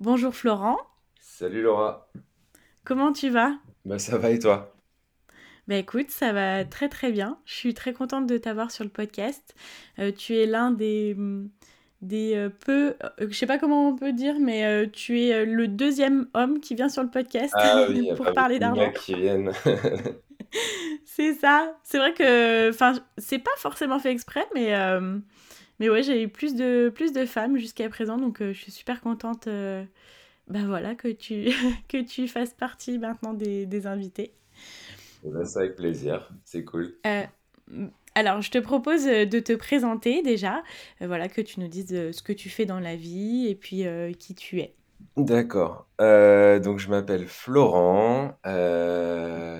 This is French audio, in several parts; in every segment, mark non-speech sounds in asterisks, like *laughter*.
Bonjour Florent, Salut Laura. comment tu vas? Bah ça va et toi? Bah écoute, ça va très très bien. Je suis très contente de t'avoir sur le podcast. Euh, tu es l'un des, des euh, peu, euh, je sais pas comment on peut dire, mais euh, tu es le deuxième homme qui vient sur le podcast Ah oui, *laughs* pour parler d'argent. qui viennent. *laughs* C'est ça. C'est vrai que, enfin, c'est pas forcément fait exprès, mais, mais ouais, j'ai eu plus de, plus de femmes jusqu'à présent, donc euh, je suis super contente, euh, bah voilà, que tu, *laughs* que tu fasses partie maintenant des, des invités. Eh ben, ça avec plaisir, c'est cool. Euh, alors, je te propose de te présenter déjà, euh, voilà, que tu nous dises euh, ce que tu fais dans la vie et puis euh, qui tu es. D'accord. Donc je m'appelle Florent,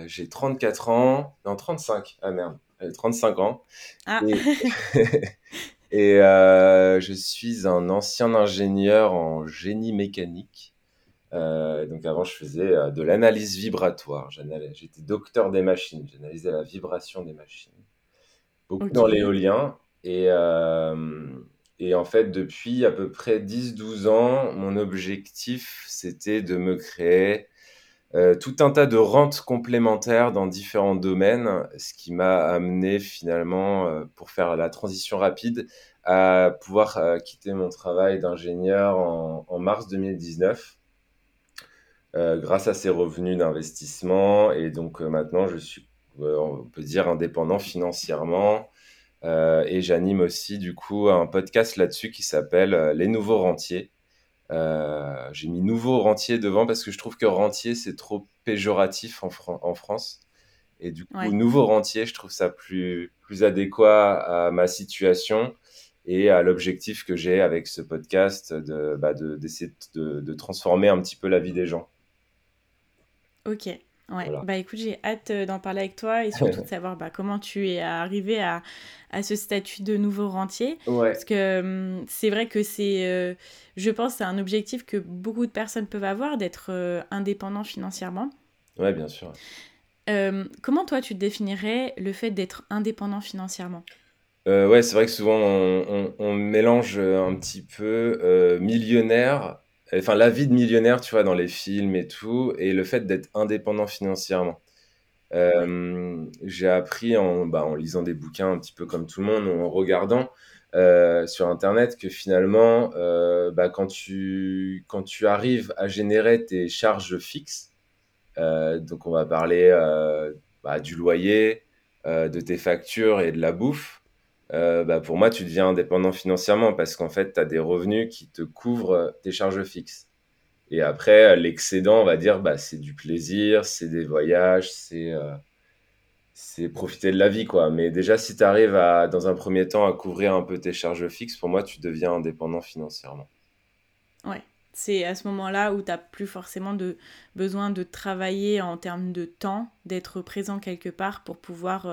j'ai 34 ans, non 35, ah merde, euh, 35 ans. Ah, Et, *laughs* et euh, je suis un ancien ingénieur en génie mécanique. Euh, donc avant je faisais euh, de l'analyse vibratoire, j'étais docteur des machines, j'analysais la vibration des machines. beaucoup dans l'éolien. Et, euh, et en fait, depuis à peu près dix douze ans, mon objectif, c'était de me créer tout un tas de rentes complémentaires dans différents domaines, ce qui m'a amené finalement, euh, pour faire la transition rapide, à pouvoir euh, quitter mon travail d'ingénieur en, mars 2019 euh, grâce à ces revenus d'investissement. Et donc euh, maintenant, je suis, euh, on peut dire, indépendant financièrement. Euh, et j'anime aussi du coup un podcast là-dessus qui s'appelle euh, Les Nouveaux Rentiers. Euh, j'ai mis nouveau rentier devant parce que je trouve que rentier c'est trop péjoratif en, Fran- en France. Et du coup, ouais, nouveau rentier, je trouve ça plus, plus adéquat à ma situation et à l'objectif que j'ai avec ce podcast de, bah, de, d'essayer de, de transformer un petit peu la vie des gens. ok. Ouais, Voilà. bah écoute, j'ai hâte euh, d'en parler avec toi et surtout *laughs* de savoir bah, comment tu es arrivé à, à ce statut de nouveau rentier. Ouais, Parce que hum, c'est vrai que c'est, euh, je pense, c'est un objectif que beaucoup de personnes peuvent avoir, d'être euh, indépendant financièrement. ouais, bien sûr. Euh, comment toi tu définirais le fait d'être indépendant financièrement? Euh, ouais, c'est vrai que souvent on, on- on mélange un petit peu millionnaire, enfin la vie de millionnaire, tu vois, dans les films et tout, et le fait d'être indépendant financièrement. Euh, j'ai appris en, bah, en lisant des bouquins un petit peu comme tout le monde, en regardant euh, sur Internet que finalement, euh, bah, quand tu, quand tu arrives à générer tes charges fixes, donc on va parler bah, du loyer, de tes factures et de la bouffe. Euh, bah, pour moi, tu deviens indépendant financièrement parce qu'en fait, tu as des revenus qui te couvrent tes charges fixes. Et après, euh, l'excédent, on va dire, bah, c'est du plaisir, c'est des voyages, c'est euh, profiter de la vie, quoi. Mais déjà, si tu arrives à, dans un premier temps, à couvrir un peu tes charges fixes, pour moi, tu deviens indépendant financièrement. ouais. C'est à ce moment-là où tu n'as plus forcément besoin de travailler en termes de temps, d'être présent quelque part pour pouvoir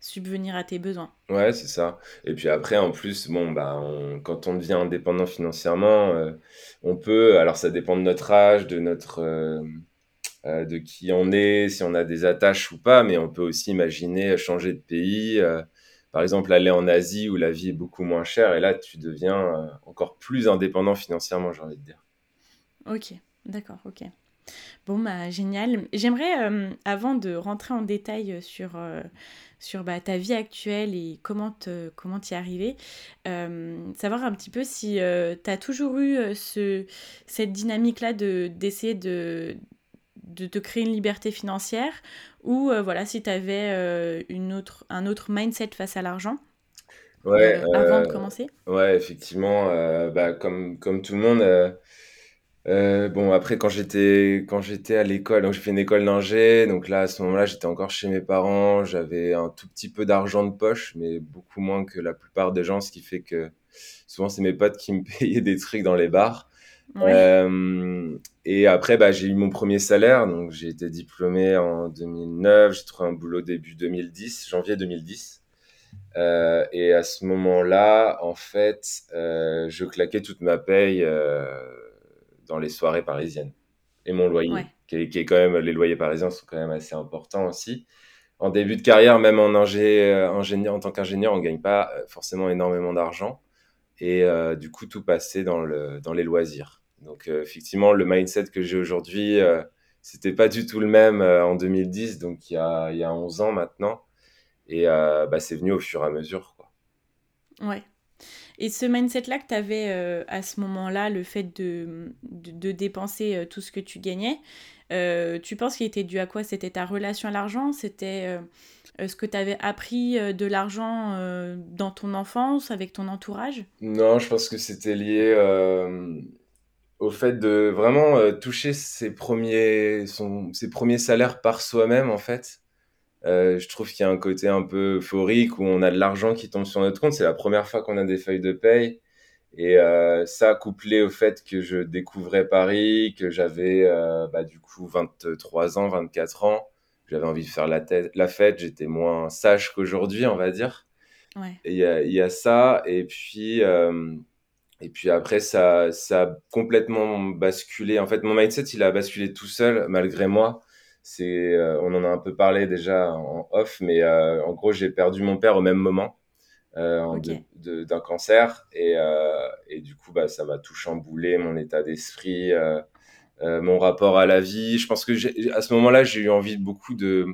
subvenir à tes besoins. Ouais, c'est ça. Et puis après, en plus, bon, bah, on- quand on devient indépendant financièrement, euh, on peut, alors ça dépend de notre âge, de notre, euh, euh, de qui on est, si on a des attaches ou pas, mais on peut aussi imaginer changer de pays, euh, par exemple aller en Asie où la vie est beaucoup moins chère, et là, tu deviens euh, encore plus indépendant financièrement, j'ai envie de dire. Ok, d'accord, ok. Bon, bah génial. J'aimerais, euh, avant de rentrer en détail sur, euh, sur bah, ta vie actuelle et comment te, comment t'y arriver, euh, savoir un petit peu si tu as toujours eu euh, ce, cette dynamique-là de, d'essayer de, de te créer une liberté financière ou euh, voilà, si tu avais une autre, un autre mindset face à l'argent Ouais, euh, avant de euh, commencer? ouais, effectivement, euh, bah, comme, comme tout le monde. Euh, bon, après, quand j'étais quand j'étais à l'école, donc j'ai fait une école d'ingé, donc là, à ce moment-là, j'étais encore chez mes parents, j'avais un tout petit peu d'argent de poche, mais beaucoup moins que la plupart des gens, ce qui fait que souvent, c'est mes potes qui me *laughs* payaient des trucs dans les bars. Ouais, Euh, et après, bah, j'ai eu mon premier salaire, donc j'ai été diplômé en 2009, j'ai trouvé un boulot début 2010, janvier 2010. Euh, et à ce moment-là, en fait, euh, je claquais toute ma paye euh, dans les soirées parisiennes et mon loyer, ouais, qui est, qui est quand même, les loyers parisiens sont quand même assez importants aussi. En début de carrière, même en ingé, euh, ingénieur, en tant qu'ingénieur, on gagne pas euh, forcément énormément d'argent. Et euh, du coup, tout passait dans le, dans les loisirs. Donc, effectivement, le mindset que j'ai aujourd'hui, c'était pas du tout le même en 2010, donc il y a, il y a 11 ans maintenant. Et bah, c'est venu au fur et à mesure. Quoi. Ouais. Et ce mindset-là que tu avais à ce moment-là, le fait de, de, dépenser tout ce que tu gagnais, tu penses qu'il était dû à quoi? C'était ta relation à l'argent? C'était ce que tu avais appris de l'argent dans ton enfance, avec ton entourage? Non, je pense que c'était lié au fait de vraiment toucher ses premiers, ses premiers salaires par soi-même, en fait. Euh, je trouve qu'il y a un côté un peu euphorique où on a de l'argent qui tombe sur notre compte. C'est la première fois qu'on a des feuilles de paye. Et euh, ça, couplé au fait que je découvrais Paris, que j'avais euh, bah, du coup 23 ans, 24 ans, j'avais envie de faire la, tête, la fête, j'étais moins sage qu'aujourd'hui, on va dire. Ouais. Il y a, y a, ça. Et puis, euh, et puis après, ça, ça a complètement basculé. En fait, mon mindset, il a basculé tout seul, malgré moi c'est, euh, on en a un peu parlé déjà en off, mais euh, en gros, j'ai perdu mon père au même moment euh, d'un cancer. Et, et, du coup, bah, ça m'a tout chamboulé, mon état d'esprit, mon rapport à la vie. Je pense que à ce moment-là, j'ai eu envie beaucoup de,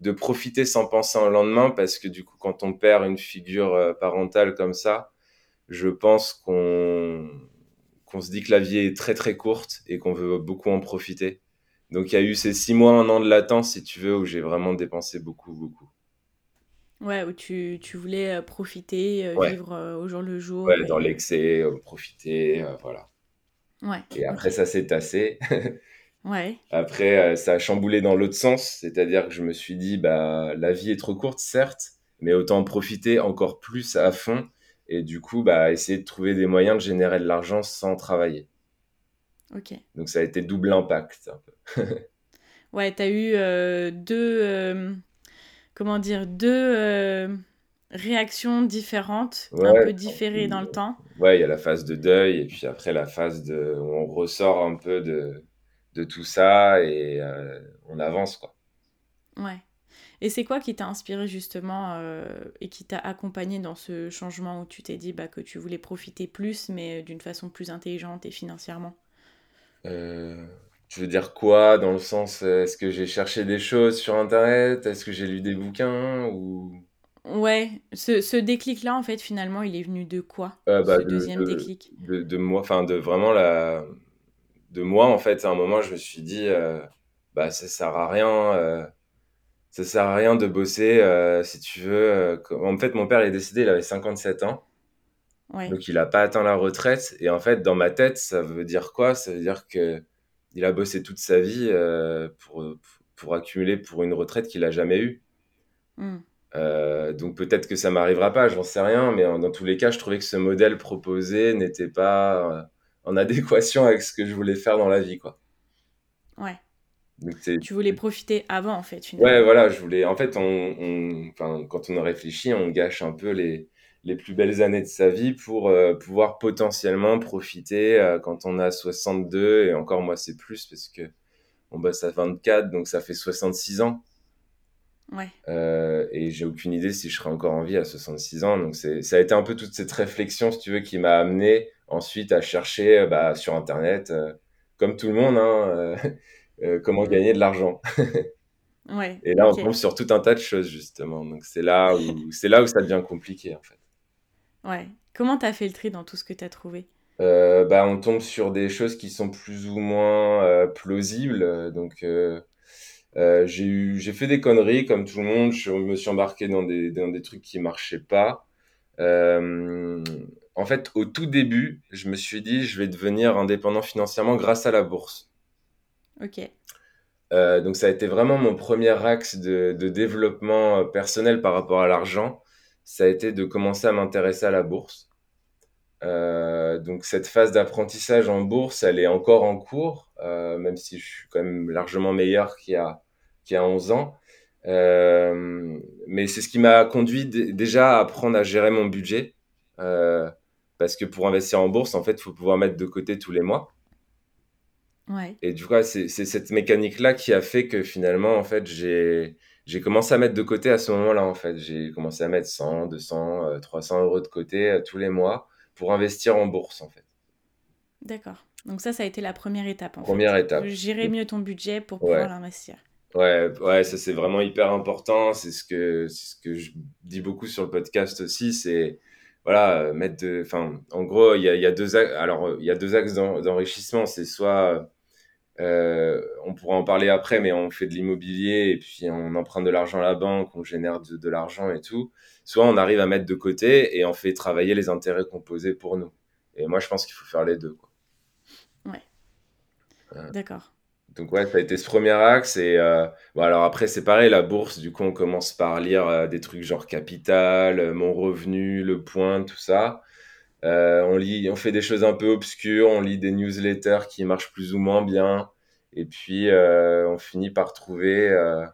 de profiter sans penser au lendemain, parce que du coup, quand on perd une figure parentale comme ça, je pense qu'on qu'on se dit que la vie est très très courte et qu'on veut beaucoup en profiter. Donc il y a eu ces six mois, un an de latence, si tu veux, où j'ai vraiment dépensé beaucoup, beaucoup. Ouais, où tu, tu voulais euh, profiter, euh, vivre euh, au jour le jour. Ouais, dans l'excès, profiter, voilà. Ouais. Et après, ça s'est tassé. *laughs* ouais. Après, ça a chamboulé dans l'autre sens, c'est-à-dire que je me suis dit, bah, la vie est trop courte, certes, mais autant en profiter encore plus à fond. Et du coup, bah, essayer de trouver des moyens de générer de l'argent sans travailler. Ok. Donc ça a été double impact un peu. *laughs* ouais, tu as eu euh, deux, euh, comment dire, deux euh, réactions différentes, un peu différées dans le temps. Ouais, il y a la phase de deuil et puis après la phase de où on ressort un peu de, de tout ça et on avance quoi. Ouais. Et c'est quoi qui t'a inspiré justement et qui t'a accompagné dans ce changement où tu t'es dit bah, que tu voulais profiter plus mais d'une façon plus intelligente et financièrement? Euh, tu veux dire quoi dans le sens, est-ce que j'ai cherché des choses sur Internet? Est-ce que j'ai lu des bouquins ou... Ouais, ce, ce déclic-là, en fait, finalement, il est venu de quoi? Euh, bah, Ce de, deuxième de, déclic? de, de moi, enfin de vraiment la... De moi, en fait, à un moment, je me suis dit, euh, bah ça sert à rien, euh, ça sert à rien de bosser, euh, si tu veux. euh, En fait, mon père est décédé, il avait 57 ans. Ouais, Donc il n'a pas atteint la retraite. Et en fait, dans ma tête, ça veut dire quoi? Ça veut dire que il a bossé toute sa vie euh, pour, pour accumuler pour une retraite qu'il n'a jamais eue. Hmm. Euh, donc peut-être que ça m'arrivera pas, j'en sais rien, mais en- dans tous les cas, je trouvais que ce modèle proposé n'était pas euh, en adéquation avec ce que je voulais faire dans la vie, quoi. ouais. Donc Tu voulais profiter avant, en fait, ouais, finalement. voilà, je voulais. En fait, on, on- enfin, quand on réfléchit, on gâche un peu les les plus belles années de sa vie pour euh, pouvoir potentiellement profiter euh, quand on a 62 et encore moi c'est plus parce que on bosse à 24 donc ça fait 66 ans. Ouais, Euh, et j'ai aucune idée si je serai encore en vie à 66 ans. Donc c'est ça a été un peu toute cette réflexion si tu veux qui m'a amené ensuite à chercher bah, sur internet comme tout le monde hein, *laughs* comment gagner de l'argent. *laughs* Ouais, et là on ok. tombe sur tout un tas de choses justement. Donc c'est là où c'est là où ça devient compliqué en fait Ouais. Comment t'as fait le tri dans tout ce que t'as trouvé? Euh, bah, on tombe sur des choses qui sont plus ou moins euh, plausibles. Donc, euh, j'ai eu, j'ai fait des conneries comme tout le monde. Je me suis embarqué dans des, dans des trucs qui marchaient pas. En fait, au tout début, je me suis dit, je vais devenir indépendant financièrement grâce à la bourse. Ok, donc, ça a été vraiment mon premier axe de, de développement personnel par rapport à l'argent. Ça a été de commencer à m'intéresser à la bourse. Euh, donc cette phase d'apprentissage en bourse, elle est encore en cours, euh, même si je suis quand même largement meilleur qu'il y a, qu'il y a 11 ans. Euh, mais c'est ce qui m'a conduit déjà à apprendre à gérer mon budget. Parce que pour investir en bourse, en fait, il faut pouvoir mettre de côté tous les mois. ouais, Et du coup, c'est cette mécanique-là qui a fait que finalement, en fait, j'ai j'ai commencé à mettre de côté à ce moment-là, en fait. J'ai commencé à mettre 100, 200, euh, 300 euros de côté euh, tous les mois pour investir en bourse, en fait. d'accord. Donc ça, ça a été la première étape. En Première étape. Gérer mieux ton budget pour pouvoir l'investir. Ouais, ouais, ça c'est vraiment hyper important. C'est ce que, ce que je dis beaucoup sur le podcast aussi. C'est voilà, mettre de, enfin, en gros, il y a, y a, deux axes. Alors, il y a deux axes d'enrichissement. C'est soit euh, on pourra en parler après, mais on fait de l'immobilier et puis on emprunte de l'argent à la banque, on génère de, de l'argent et tout. Soit on arrive à mettre de côté et on fait travailler les intérêts composés pour nous. Et moi, je pense qu'il faut faire les deux. Quoi. Ouais. D'accord. Donc ouais, ça a été ce premier axe. Et euh, bon, alors après, c'est pareil, la bourse, du coup, on commence par lire euh, des trucs genre Capital, euh, Mon Revenu, Le Point, tout ça. Euh, on lit, on fait des choses un peu obscures, on lit des newsletters qui marchent plus ou moins bien. Et puis, euh, on finit par trouver euh,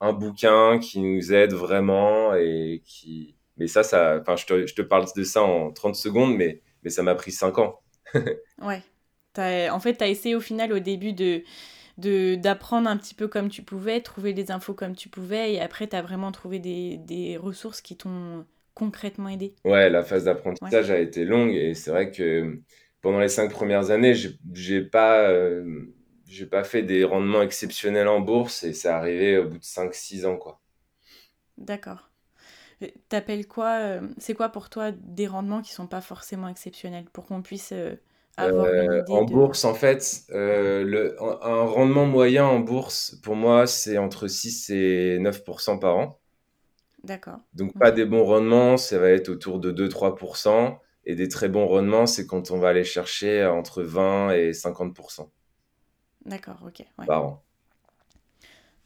un bouquin qui nous aide vraiment et qui... Mais ça, ça... Enfin, je te, je te parle de ça en 30 secondes, mais, mais ça m'a pris 5 ans. *laughs* ouais. As, en fait, tu as essayé au final au début de d'apprendre un petit peu comme tu pouvais, trouver des infos comme tu pouvais, et après, tu as vraiment trouvé des, des ressources qui t'ont concrètement aidé Ouais, la phase d'apprentissage a été longue, et c'est vrai que pendant les cinq premières années, j'ai pas, euh, j'ai pas fait des rendements exceptionnels en bourse, et c'est arrivé au bout de 5-6 ans, quoi. D'accord. T'appelles quoi euh, C'est quoi pour toi des rendements qui sont pas forcément exceptionnels pour qu'on puisse euh, euh, en bourse, en fait, euh, le, un rendement moyen en bourse, pour moi, c'est entre 6 et 9% par an. D'accord. Donc, pas des bons rendements, ça va être autour de 2-3%. Et des très bons rendements, c'est quand on va aller chercher entre 20 et 50%. D'accord, ok. Par an.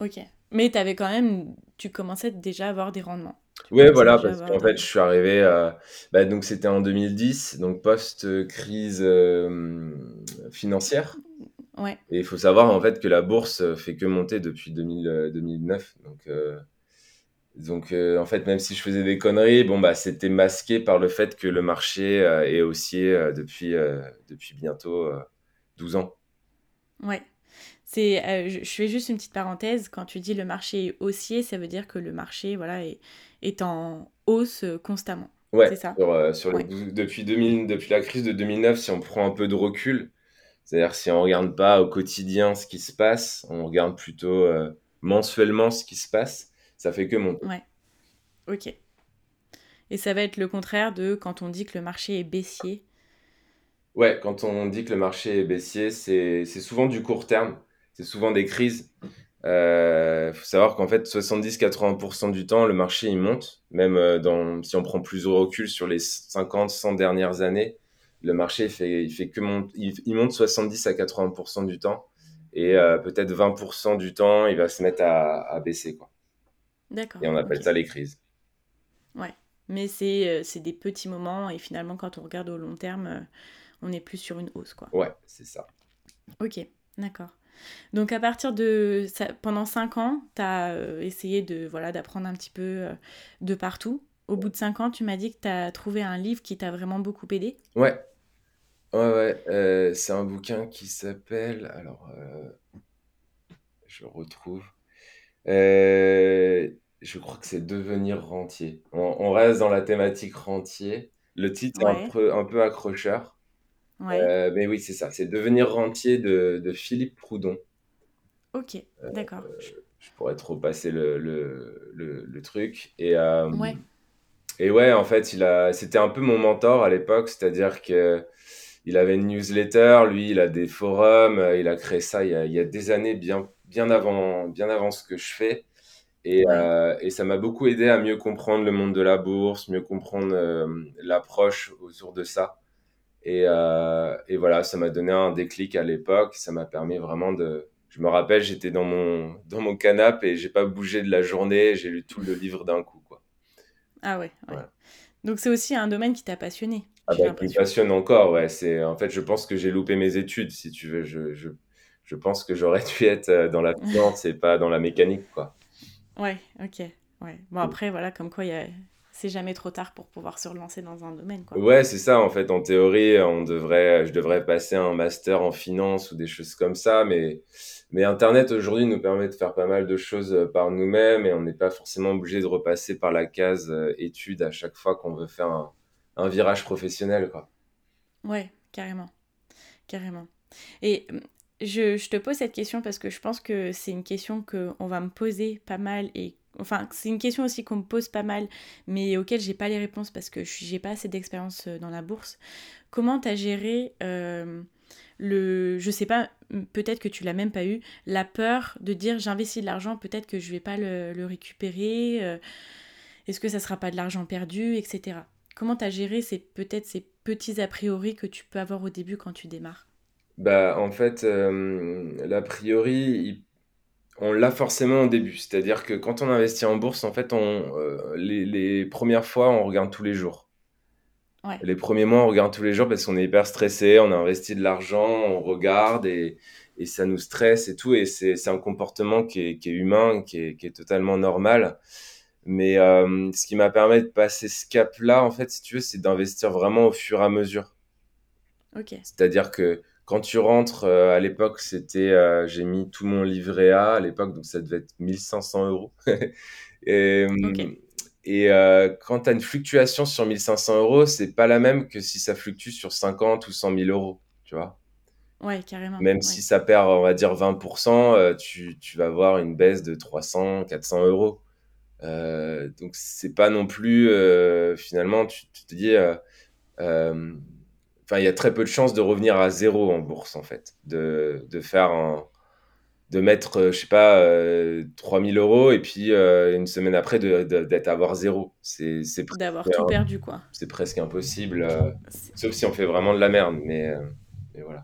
Ok. Mais avais quand même, tu commençais déjà à avoir des rendements. Oui, voilà, parce qu'en fait, je suis arrivé, à... bah, donc c'était en 2010, donc post-crise euh, financière. Ouais. Et il faut savoir en fait que la bourse fait que monter depuis 2000, 2009. Donc, euh, donc euh, en fait, même si je faisais des conneries, bon, bah, c'était masqué par le fait que le marché est haussier depuis, depuis bientôt 12 ans. Ouais. C'est, je, fais juste une petite parenthèse. Quand tu dis le marché est haussier, ça veut dire que le marché voilà, est, est en hausse euh, constamment. Ouais, c'est ça? Sur, euh, depuis, 2000, depuis la crise de 2009, si on prend un peu de recul, c'est-à-dire si on regarde pas au quotidien ce qui se passe, on regarde plutôt euh, mensuellement ce qui se passe, ça fait que monter. Ouais. Ok. Et ça va être le contraire de quand on dit que le marché est baissier. Ouais, quand on dit que le marché est baissier, c'est souvent du court terme, c'est souvent des crises. Il euh, faut savoir qu'en fait, 70-80% du temps, le marché il monte. Même euh, dans, si on prend plus au recul sur les 50-100 dernières années, le marché il fait, il fait que monte, il, monte 70 à 80% du temps. Et euh, peut-être 20% du temps, il va se mettre à, à baisser. Quoi. D'accord. Et on appelle ça les crises. Ouais. Mais c'est des petits moments. Et finalement, quand on regarde au long terme, on est plus sur une hausse. Quoi. Ouais, c'est ça. Ok, d'accord. Donc à partir de ça, pendant 5 ans, tu as euh, essayé de voilà d'apprendre un petit peu euh, de partout. Au bout de 5 ans, tu m'as dit que tu as trouvé un livre qui t'a vraiment beaucoup aidé. Ouais. Ouais ouais, euh, c'est un bouquin qui s'appelle alors je retrouve je crois que c'est Devenir rentier. On, reste dans la thématique rentier. Le titre est un peu, un peu accrocheur. Euh, mais oui, c'est ça. C'est Devenir rentier de, de Philippe Proudhon. Ok, d'accord. Euh, je pourrais trop passer le, le, le, truc. Et, euh, ouais. et ouais, en fait, il a, c'était un peu mon mentor à l'époque, c'est-à-dire que il avait une newsletter, lui, il a des forums, il a créé ça il y a, il y a des années, bien, bien, avant, bien avant ce que je fais. Et, et ça m'a beaucoup aidé à mieux comprendre le monde de la bourse, mieux comprendre l'approche autour de ça. Et, euh, et voilà, ça m'a donné un déclic à l'époque. Ça m'a permis vraiment de. Je me rappelle, j'étais dans mon, dans mon canapé et j'ai pas bougé de la journée. J'ai lu tout le livre d'un coup. Quoi. Ah ouais, ouais. Donc c'est aussi un domaine qui t'a passionné. Ah bah, qui me passionne encore, ouais. C'est, en fait, je pense que j'ai loupé mes études, si tu veux. Je, je, je pense que j'aurais dû être euh, dans la finance et pas dans la mécanique, quoi. Ouais, ok. Ouais. Bon, après, voilà, comme quoi a c'est jamais trop tard pour pouvoir se relancer dans un domaine. Quoi. Ouais, c'est ça. En fait, en théorie, on devrait, je devrais passer un master en finance ou des choses comme ça. Mais, mais Internet aujourd'hui nous permet de faire pas mal de choses euh, par nous-mêmes et on n'est pas forcément obligé de repasser par la case euh, études à chaque fois qu'on veut faire un, un virage professionnel. Quoi. Ouais, carrément. Carrément. Et je, te pose cette question parce que je pense que c'est une question qu'on va me poser pas mal et enfin c'est une question aussi qu'on me pose pas mal mais auquel j'ai pas les réponses parce que j'ai pas assez d'expérience dans la bourse. Comment tu as géré euh, le je sais pas peut-être que tu l'as même pas eu la peur de dire j'investis de l'argent peut-être que je vais pas le, récupérer euh, est-ce que ça sera pas de l'argent perdu etc. Comment tu as géré ces peut-être ces petits a priori que tu peux avoir au début quand tu démarres? Bah, en fait, euh, l'a priori, on l'a forcément au début. C'est-à-dire que quand on investit en bourse, en fait, on, euh, les, premières fois, on regarde tous les jours. Les premiers mois, on regarde tous les jours parce qu'on est hyper stressé, on a investi de l'argent, on regarde et, ça nous stresse et tout. Et c'est un comportement qui est, humain, qui est, totalement normal. Mais euh, ce qui m'a permis de passer ce cap-là, en fait, si tu veux, c'est d'investir vraiment au fur et à mesure. Ok. C'est-à-dire que quand tu rentres, euh, à l'époque, c'était, euh, j'ai mis tout mon livret A à l'époque, donc ça devait être 1500 euros. *laughs* et, et euh, quand tu as une fluctuation sur 1500 euros, c'est pas la même que si ça fluctue sur 50 ou 100 000 euros, tu vois. Ouais, carrément. Même si ça perd, on va dire 20%, tu, tu vas avoir une baisse de 300, 400 euros. donc c'est pas non plus, finalement, tu, tu, te dis, enfin, il y a très peu de chances de revenir à zéro en bourse, en fait. De, de faire un, de mettre, euh, je sais pas, 3000 euh, euros et puis euh, une semaine après d'être de, à avoir zéro. C'est, D'avoir tout perdu, quoi. C'est presque impossible, sauf si on fait vraiment de la merde, mais, mais voilà.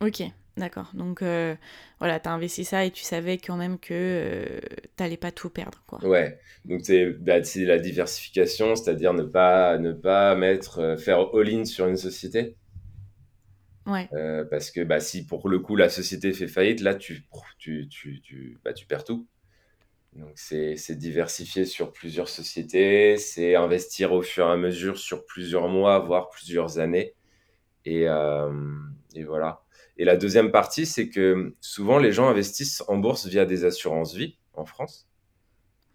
Ok. D'accord. Donc euh, voilà, tu as investi ça et tu savais quand même que euh, tu n'allais pas tout perdre. Quoi. Ouais. Donc bah, c'est la diversification, c'est-à-dire ne pas, ne pas mettre, euh, faire all-in sur une société. Ouais. parce que bah, si pour le coup la société fait faillite, là tu, tu, tu, tu, bah, tu perds tout. Donc c'est diversifier sur plusieurs sociétés, c'est investir au fur et à mesure sur plusieurs mois, voire plusieurs années. Et, et voilà. Et la deuxième partie, c'est que souvent les gens investissent en bourse via des assurances vie en France.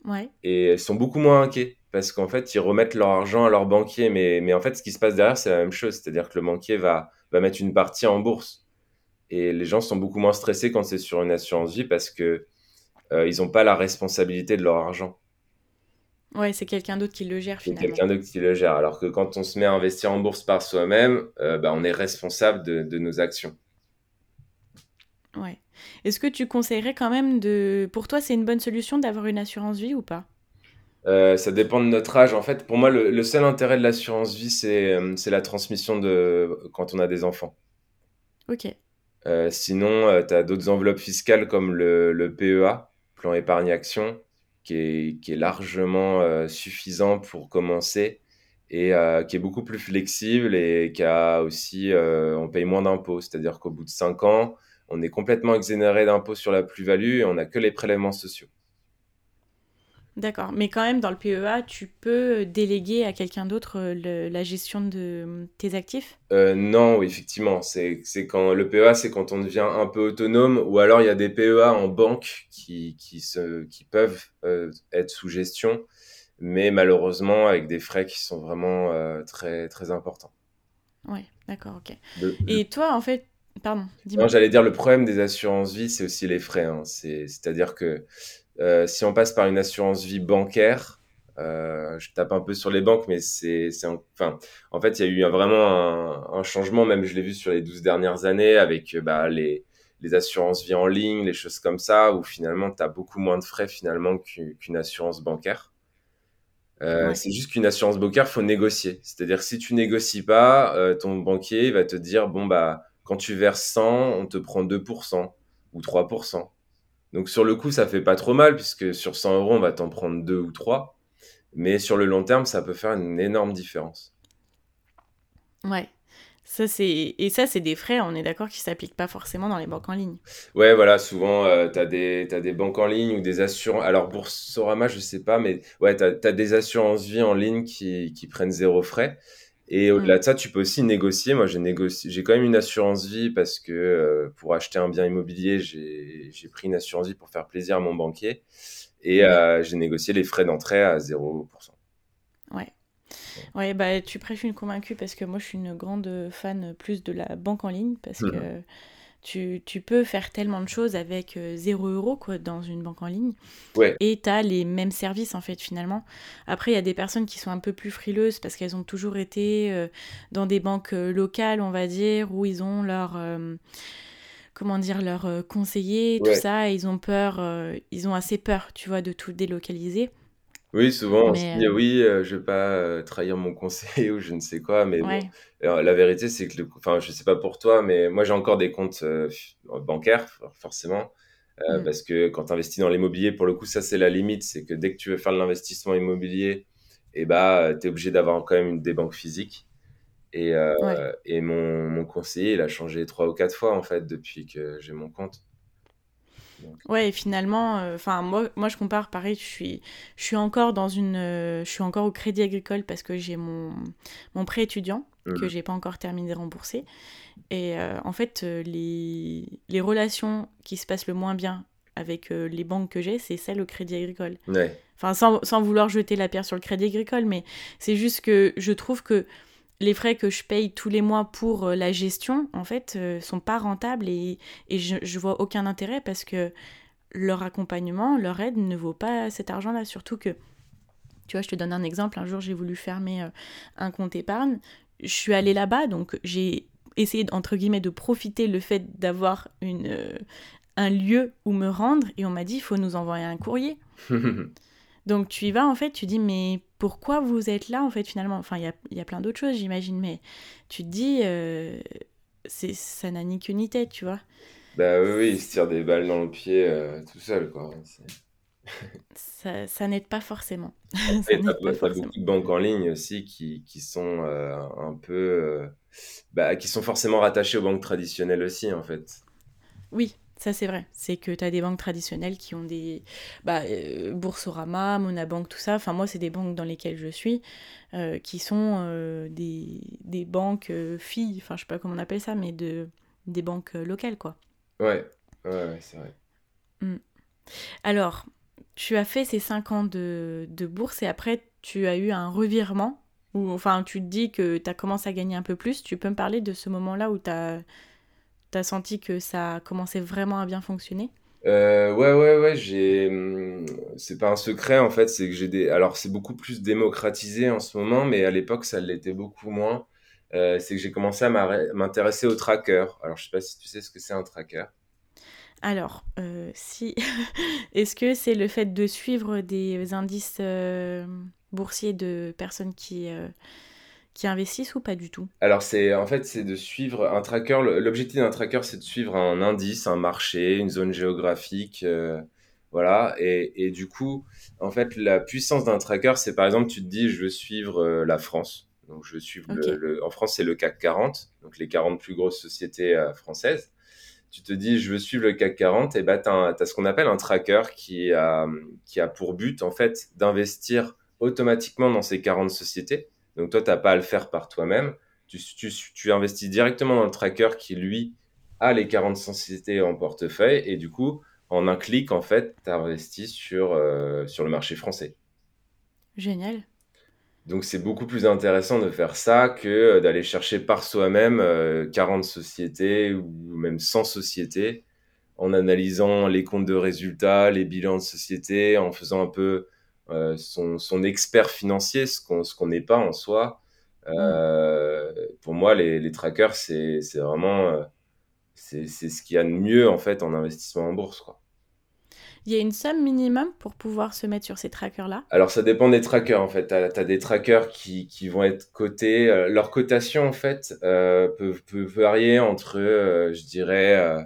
Ouais. Et ils sont beaucoup moins inquiets parce qu'en fait, ils remettent leur argent à leur banquier. Mais, mais en fait, ce qui se passe derrière, c'est la même chose. C'est-à-dire que le banquier va, va mettre une partie en bourse. Et les gens sont beaucoup moins stressés quand c'est sur une assurance vie parce que euh, ils n'ont pas la responsabilité de leur argent. Ouais, c'est quelqu'un d'autre qui le gère finalement. C'est quelqu'un d'autre qui le gère. Alors que quand on se met à investir en bourse par soi-même, euh, bah, on est responsable de, de nos actions. Ouais. Est-ce que tu conseillerais quand même de... Pour toi, c'est une bonne solution d'avoir une assurance vie ou pas? Euh, ça dépend de notre âge. En fait, pour moi, le, seul intérêt de l'assurance vie, c'est euh, la transmission de quand on a des enfants. Ok. Euh, sinon, tu as d'autres enveloppes fiscales comme le, le, PEA, plan épargne action, qui est, qui est largement suffisant pour commencer et qui est beaucoup plus flexible et qui a aussi, on paye moins d'impôts. C'est-à-dire qu'au bout de 5 ans, on est complètement exonéré d'impôts sur la plus-value et on n'a que les prélèvements sociaux. D'accord, mais quand même dans le PEA, tu peux déléguer à quelqu'un d'autre euh, la gestion de tes actifs? Euh, Non, effectivement, c'est quand le PEA, c'est quand on devient un peu autonome, ou alors il y a des PEA en banque qui, qui, se, qui peuvent euh, être sous gestion, mais malheureusement avec des frais qui sont vraiment très, très importants. Oui, d'accord, ok. Et toi, en fait, Pardon, dis-moi. J'allais dire, le problème des assurances vie, c'est aussi les frais. Hein. C'est-à-dire que euh, si on passe par une assurance vie bancaire, euh, je tape un peu sur les banques, mais c'est, enfin, en fait, il y a eu vraiment un, changement, même je l'ai vu sur les 12 dernières années, avec bah, les, les assurances vie en ligne, les choses comme ça, où finalement, tu as beaucoup moins de frais finalement qu'une assurance bancaire. Euh, c'est juste qu'une assurance bancaire, faut négocier. C'est-à-dire si tu négocies pas, ton banquier va te dire bon bah quand tu verses 100, on te prend 2% ou 3%. Donc sur le coup, ça fait pas trop mal puisque sur 100 euros, on va t'en prendre 2 ou 3. Mais sur le long terme, ça peut faire une énorme différence. Ouais. Ça, c'est... Et ça, c'est des frais, on est d'accord, qui ne s'appliquent pas forcément dans les banques en ligne. Ouais, voilà, souvent, euh, tu as, des banques en ligne ou des assurances. Alors, Boursorama, je sais pas, mais ouais, tu as, des assurances vie en ligne qui, qui prennent zéro frais. Et au-delà de ça, tu peux aussi négocier. Moi, j'ai négocié, j'ai quand même une assurance vie parce que euh, pour acheter un bien immobilier, j'ai pris une assurance vie pour faire plaisir à mon banquier et euh, j'ai négocié les frais d'entrée à 0%. Ouais. Ouais, bah, tu prêches une convaincue parce que moi, je suis une grande fan plus de la banque en ligne parce que Mhm. Tu, tu peux faire tellement de choses avec euh, 0 euros quoi, dans une banque en ligne Ouais, et tu as les mêmes services en fait finalement. Après, il y a des personnes qui sont un peu plus frileuses parce qu'elles ont toujours été euh, dans des banques euh, locales, on va dire, où ils ont leur... euh, comment dire, leurs euh, conseillers, tout ça, et ils ont peur, euh, ils ont assez peur, tu vois, de tout délocaliser. Oui, souvent on se Mais dit: euh, «Oui, heu, je vais pas, heu, trahir mon conseiller» *laughs* ou je ne sais quoi, mais bon, ouais, heu, la vérité c'est que le enfin, je sais pas pour toi, mais moi j'ai encore des comptes, heu, f bancaires for forcément, mm, parce que quand tu investis dans l'immobilier, pour le coup, ça c'est la limite, c'est que dès que tu veux faire de l'investissement immobilier et bah, heu, tu es obligé d'avoir quand même une des banques physiques. Et mon mon conseiller, il a changé 3 ou 4 fois en fait depuis que j'ai mon compte, donc Ouais, et finalement, euh, enfin moi, moi je compare, pareil, je suis, je suis encore dans une, euh, je suis encore au Crédit Agricole parce que j'ai mon, mon prêt étudiant que mmh j'ai pas encore terminé de rembourser. Et euh, en fait, les, les relations qui se passent le moins bien avec les banques que j'ai, c'est celles au Crédit Agricole. Ouais. Enfin, sans, sans vouloir jeter la pierre sur le Crédit Agricole, mais c'est juste que je trouve que les frais que je paye tous les mois pour euh, la gestion, en fait, euh, sont pas rentables et, je, je vois aucun intérêt parce que leur accompagnement, leur aide ne vaut pas cet argent-là. Surtout que, tu vois, je te donne un exemple. Un jour, j'ai voulu fermer euh, un compte épargne. Je suis allée là-bas, donc j'ai essayé, entre guillemets, de profiter le fait d'avoir euh, un lieu où me rendre. Et on m'a dit, il faut nous envoyer un courrier. *laughs* Donc tu y vas, en fait, tu dis, mais pourquoi vous êtes là, en fait, finalement? Enfin, il y a, y a plein d'autres choses, j'imagine, mais tu te dis, euh, c'est, ça n'a ni queue ni tête, tu vois. Bah, oui, oui, il se tire des balles dans le pied, heu, tout seul quoi, *laughs* Ça, ça n'aide pas forcément. *laughs* ça Après, tu n'aide pas forcément. beaucoup de banques en ligne aussi qui qui sont, heu, un peu, bah, qui sont forcément rattachées aux banques traditionnelles aussi, en fait. Oui, ça c'est vrai. C'est que tu as des banques traditionnelles qui ont des... Bah, euh, Boursorama, Monabank, tout ça. Enfin, moi, c'est des banques dans lesquelles je suis, euh, qui sont euh, des, des banques filles, enfin, je sais pas comment on appelle ça, mais de, des banques locales, quoi. Ouais, ouais, ouais, c'est vrai. Mm. Alors, tu as fait ces 5 ans de, de bourse et après, tu as eu un revirement, ou enfin, tu te dis que tu as commencé à gagner un peu plus. Tu peux me parler de ce moment-là où tu as, senti que ça commençait vraiment à bien fonctionner? Heu, ouais, ouais, ouais, j'ai, mmh, c'est pas un secret, en fait, c'est que j'ai des alors c'est beaucoup plus démocratisé en ce moment, mais à l'époque, ça l'était beaucoup moins. Heu, c'est que j'ai commencé à m'intéresser aux trackers. Alors je sais pas si tu sais ce que c'est un tracker? Alors, euh, si. *laughs* Est-ce que c'est le fait de suivre des indices euh, boursiers de personnes qui, euh, qui investissent ou pas du tout? Alors c'est en fait, c'est de suivre un tracker. L'objectif d'un tracker, c'est de suivre un indice, un marché, une zone géographique, heu, voilà et et du coup, en fait, la puissance d'un tracker, c'est par exemple, tu te dis: «Je veux suivre, heu, la France». Donc je veux suivre Ok. le le en France, c'est le CAC 40, donc les 40 plus grosses sociétés, heu, françaises. Tu te dis: «Je veux suivre le CAC 40» et bah, tu as ce qu'on appelle un tracker qui a, qui a pour but, en fait, d'investir automatiquement dans ces 40 sociétés. Donc toi, tu as pas à le faire par toi-même. Tu, tu, tu investis directement dans le tracker qui, lui, a les 40 sociétés en portefeuille et du coup, en un clic, en fait, tu investis sur, euh, sur le marché français. Génial. Donc c'est beaucoup plus intéressant de faire ça que euh, d'aller chercher par soi-même euh, 40 sociétés ou même 100 sociétés en analysant les comptes de résultats, les bilans de société, en faisant un peu euh, son, son expert financier, ce qu'on qu'on n'est pas en soi. Euh, pour moi, les, les trackers, c'est vraiment euh, c'est ce qu'il y a de mieux en fait en investissement en bourse, quoi. Il y a une somme minimum pour pouvoir se mettre sur ces trackers-là? Alors, ça dépend des trackers, en fait. Tu as, des trackers qui, qui vont être cotés. euh, leur cotation, en fait, euh, peut, peut varier entre, euh, je dirais, euh,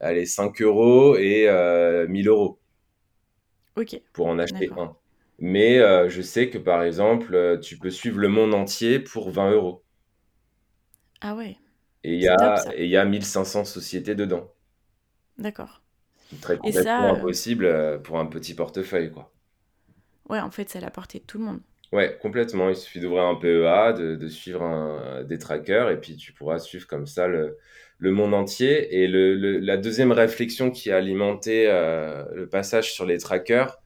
allez, 5 euros et euh, 1000 euros Ok, pour en acheter un. Mais euh, je sais que, par exemple, euh, tu peux suivre le monde entier pour 20 euros. Ah ouais, Et il y c'est y a 1500 sociétés dedans. D'accord. Très Et complètement ça, euh, impossible pour un petit portefeuille, quoi. ouais, en fait, c'est à la portée de tout le monde. Ouais, complètement. Il suffit d'ouvrir un PEA, de, de suivre un- des trackers, et puis tu pourras suivre comme ça le, le monde entier. Et le, le- la deuxième réflexion qui a alimenté euh, le passage sur les trackers,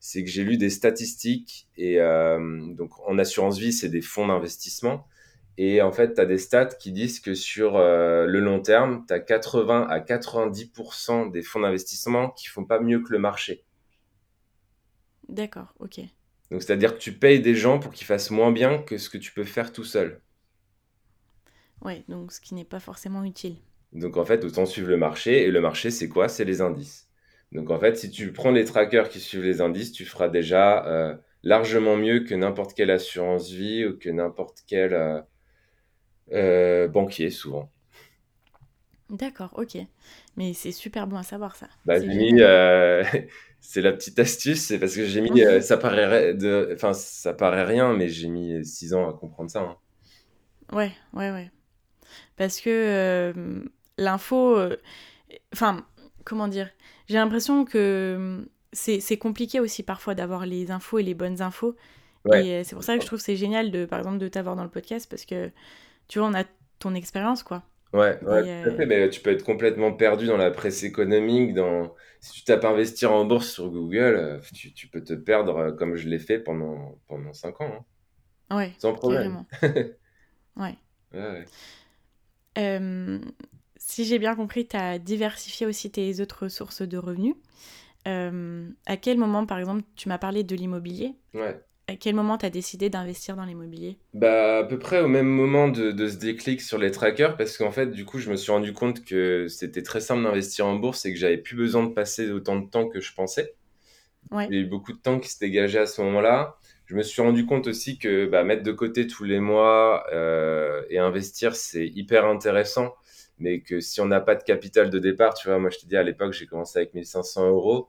c'est que j'ai lu des statistiques et euh, donc en assurance vie, c'est des fonds d'investissement. Et en fait, tu as des stats qui disent que sur euh, le long terme, tu as 80 à 90% des fonds d'investissement qui font pas mieux que le marché. D'accord, ok. Donc, c'est-à-dire que tu payes des gens pour qu'ils fassent moins bien que ce que tu peux faire tout seul. Ouais, donc ce qui n'est pas forcément utile. Donc, en fait, autant suivre le marché. Et le marché, c'est quoi? C'est les indices. Donc, en fait, si tu prends les trackers qui suivent les indices, tu feras déjà euh, largement mieux que n'importe quelle assurance vie ou que n'importe quel euh, euh, banquier, souvent. D'accord, ok. Mais c'est super bon à savoir ça. Bah, C'est j'ai mis, génial. euh, *laughs* c'est la petite astuce, c'est parce que j'ai mis, euh, ça paraît, de, enfin, ça paraît rien, mais j'ai mis six ans à comprendre ça. hein. Ouais, ouais, ouais. Parce que euh, l'info, enfin, comment dire, j'ai l'impression que euh, c'est compliqué aussi parfois d'avoir les infos et les bonnes infos. Ouais, Et euh, c'est pour ça que je trouve que c'est génial de, par exemple, de t'avoir dans le podcast parce que, tu vois, on a ton expérience, quoi. ouais, ouais, Et tout à euh, fait, mais tu peux être complètement perdu dans la presse économique, dans, si tu tapes investir en bourse sur Google, euh, tu, tu peux te perdre comme je l'ai fait pendant, pendant cinq ans, hein, ouais, sans problème. *laughs* Ouais. Ouais, ouais. Euh, si j'ai bien compris, tu as diversifié aussi tes autres sources de revenus. Euh, à quel moment, par exemple, tu m'as parlé de l'immobilier? Ouais. À quel moment tu as décidé d'investir dans l'immobilier? Bah, à peu près au même moment de, de ce déclic sur les trackers, parce qu'en fait, du coup, je me suis rendu compte que c'était très simple d'investir en bourse et que j'avais plus besoin de passer autant de temps que je pensais. Ouais, Il y a eu beaucoup de temps qui s'est dégagé à ce moment-là. Je me suis rendu compte aussi que bah, mettre de côté tous les mois euh, et investir, c'est hyper intéressant, mais que si on n'a pas de capital de départ, tu vois, moi je te dis à l'époque, j'ai commencé avec 1500 euros,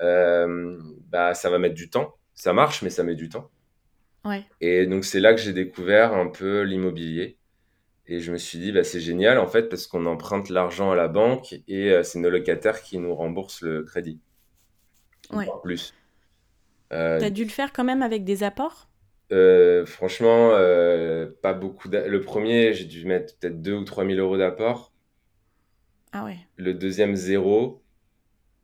euh, bah, ça va mettre du temps. Ça marche, mais ça met du temps. ouais, Et donc c'est là que j'ai découvert un peu l'immobilier. Et je me suis dit, bah, c'est génial en fait, parce qu'on emprunte l'argent à la banque et euh, c'est nos locataires qui nous remboursent le crédit, ouais. voire plus. Euh, T'as dû le faire quand même avec des apports? Euh, franchement, euh, pas beaucoup. Le premier, j'ai dû mettre peut-être 2 ou trois mille euros d'apport. Ah ouais, Le deuxième, zéro.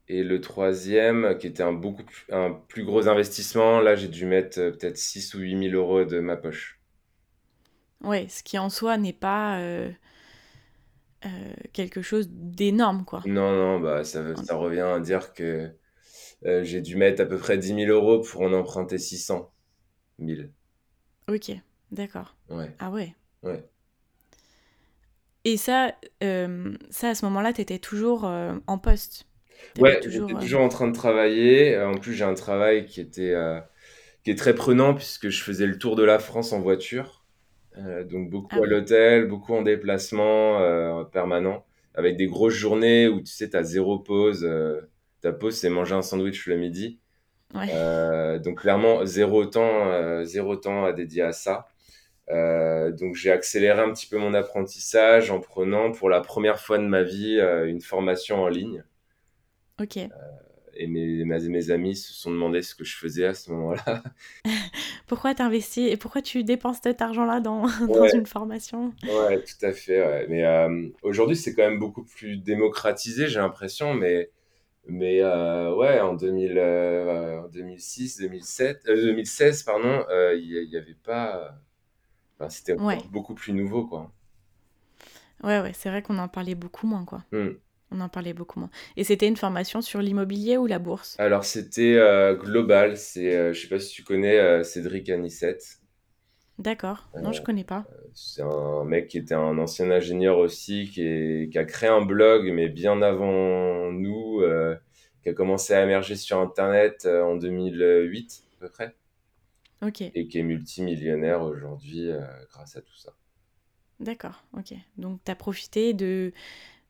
Et le troisième, qui était un beaucoup plus, un plus gros investissement, là, j'ai dû mettre euh, peut-être 6 ou huit mille euros de ma poche. ouais, ce qui en soi n'est pas euh, euh, quelque chose d'énorme, quoi. Non, non, bah, ça, ça revient à dire que euh, j'ai dû mettre à peu près dix mille euros pour en emprunter six cent mille. Ok, d'accord. Ouais, Ah ouais. ouais. Et ça, euh, ça à ce moment-là, t'étais toujours euh, en poste. Ouais, toujours. j'étais euh, toujours en train de travailler. En plus, j'ai un travail qui était, qui est très prenant puisque je faisais le tour de la France en voiture. Donc Ah beaucoup à oui, l'hôtel, beaucoup en déplacement permanent, avec des grosses journées où tu sais, tu as zéro pause. ta pause, c'est manger un sandwich le midi. ouais, Euh, donc clairement, zéro temps, euh, zéro temps à dédier à ça. Euh, donc j'ai accéléré un petit peu mon apprentissage en prenant pour la première fois de ma vie euh, une formation en ligne. ok. Et mes, mes, mes amis se sont demandé ce que je faisais à ce moment-là. *laughs* Pourquoi t'investis et pourquoi tu dépenses cet argent-là dans, *laughs* une formation? ouais, tout à fait. ouais. Mais euh, aujourd'hui, c'est quand même beaucoup plus démocratisé, j'ai l'impression. Mais, mais euh, ouais, en 2000, euh, en 2006, 2007, euh, 2016, pardon, euh, il y, il y avait pas. Enfin, c'était Ouais, beaucoup plus nouveau, quoi. ouais, ouais, c'est vrai qu'on en parlait beaucoup moins, quoi. Hmm. On en parlait beaucoup moins. Et c'était une formation sur l'immobilier ou la bourse? Alors, c'était euh, global. C'est, euh, je sais pas si tu connais euh, Cédric Anissette. D'accord. Non, je Euh, connais pas. c'est un mec qui était un ancien ingénieur aussi, qui, est- qui a créé un blog, mais bien avant nous, qui a commencé à émerger sur Internet en 2008 à peu près, Ok, et qui est multimillionnaire aujourd'hui euh, grâce à tout ça. d'accord, ok. Donc t'as profité de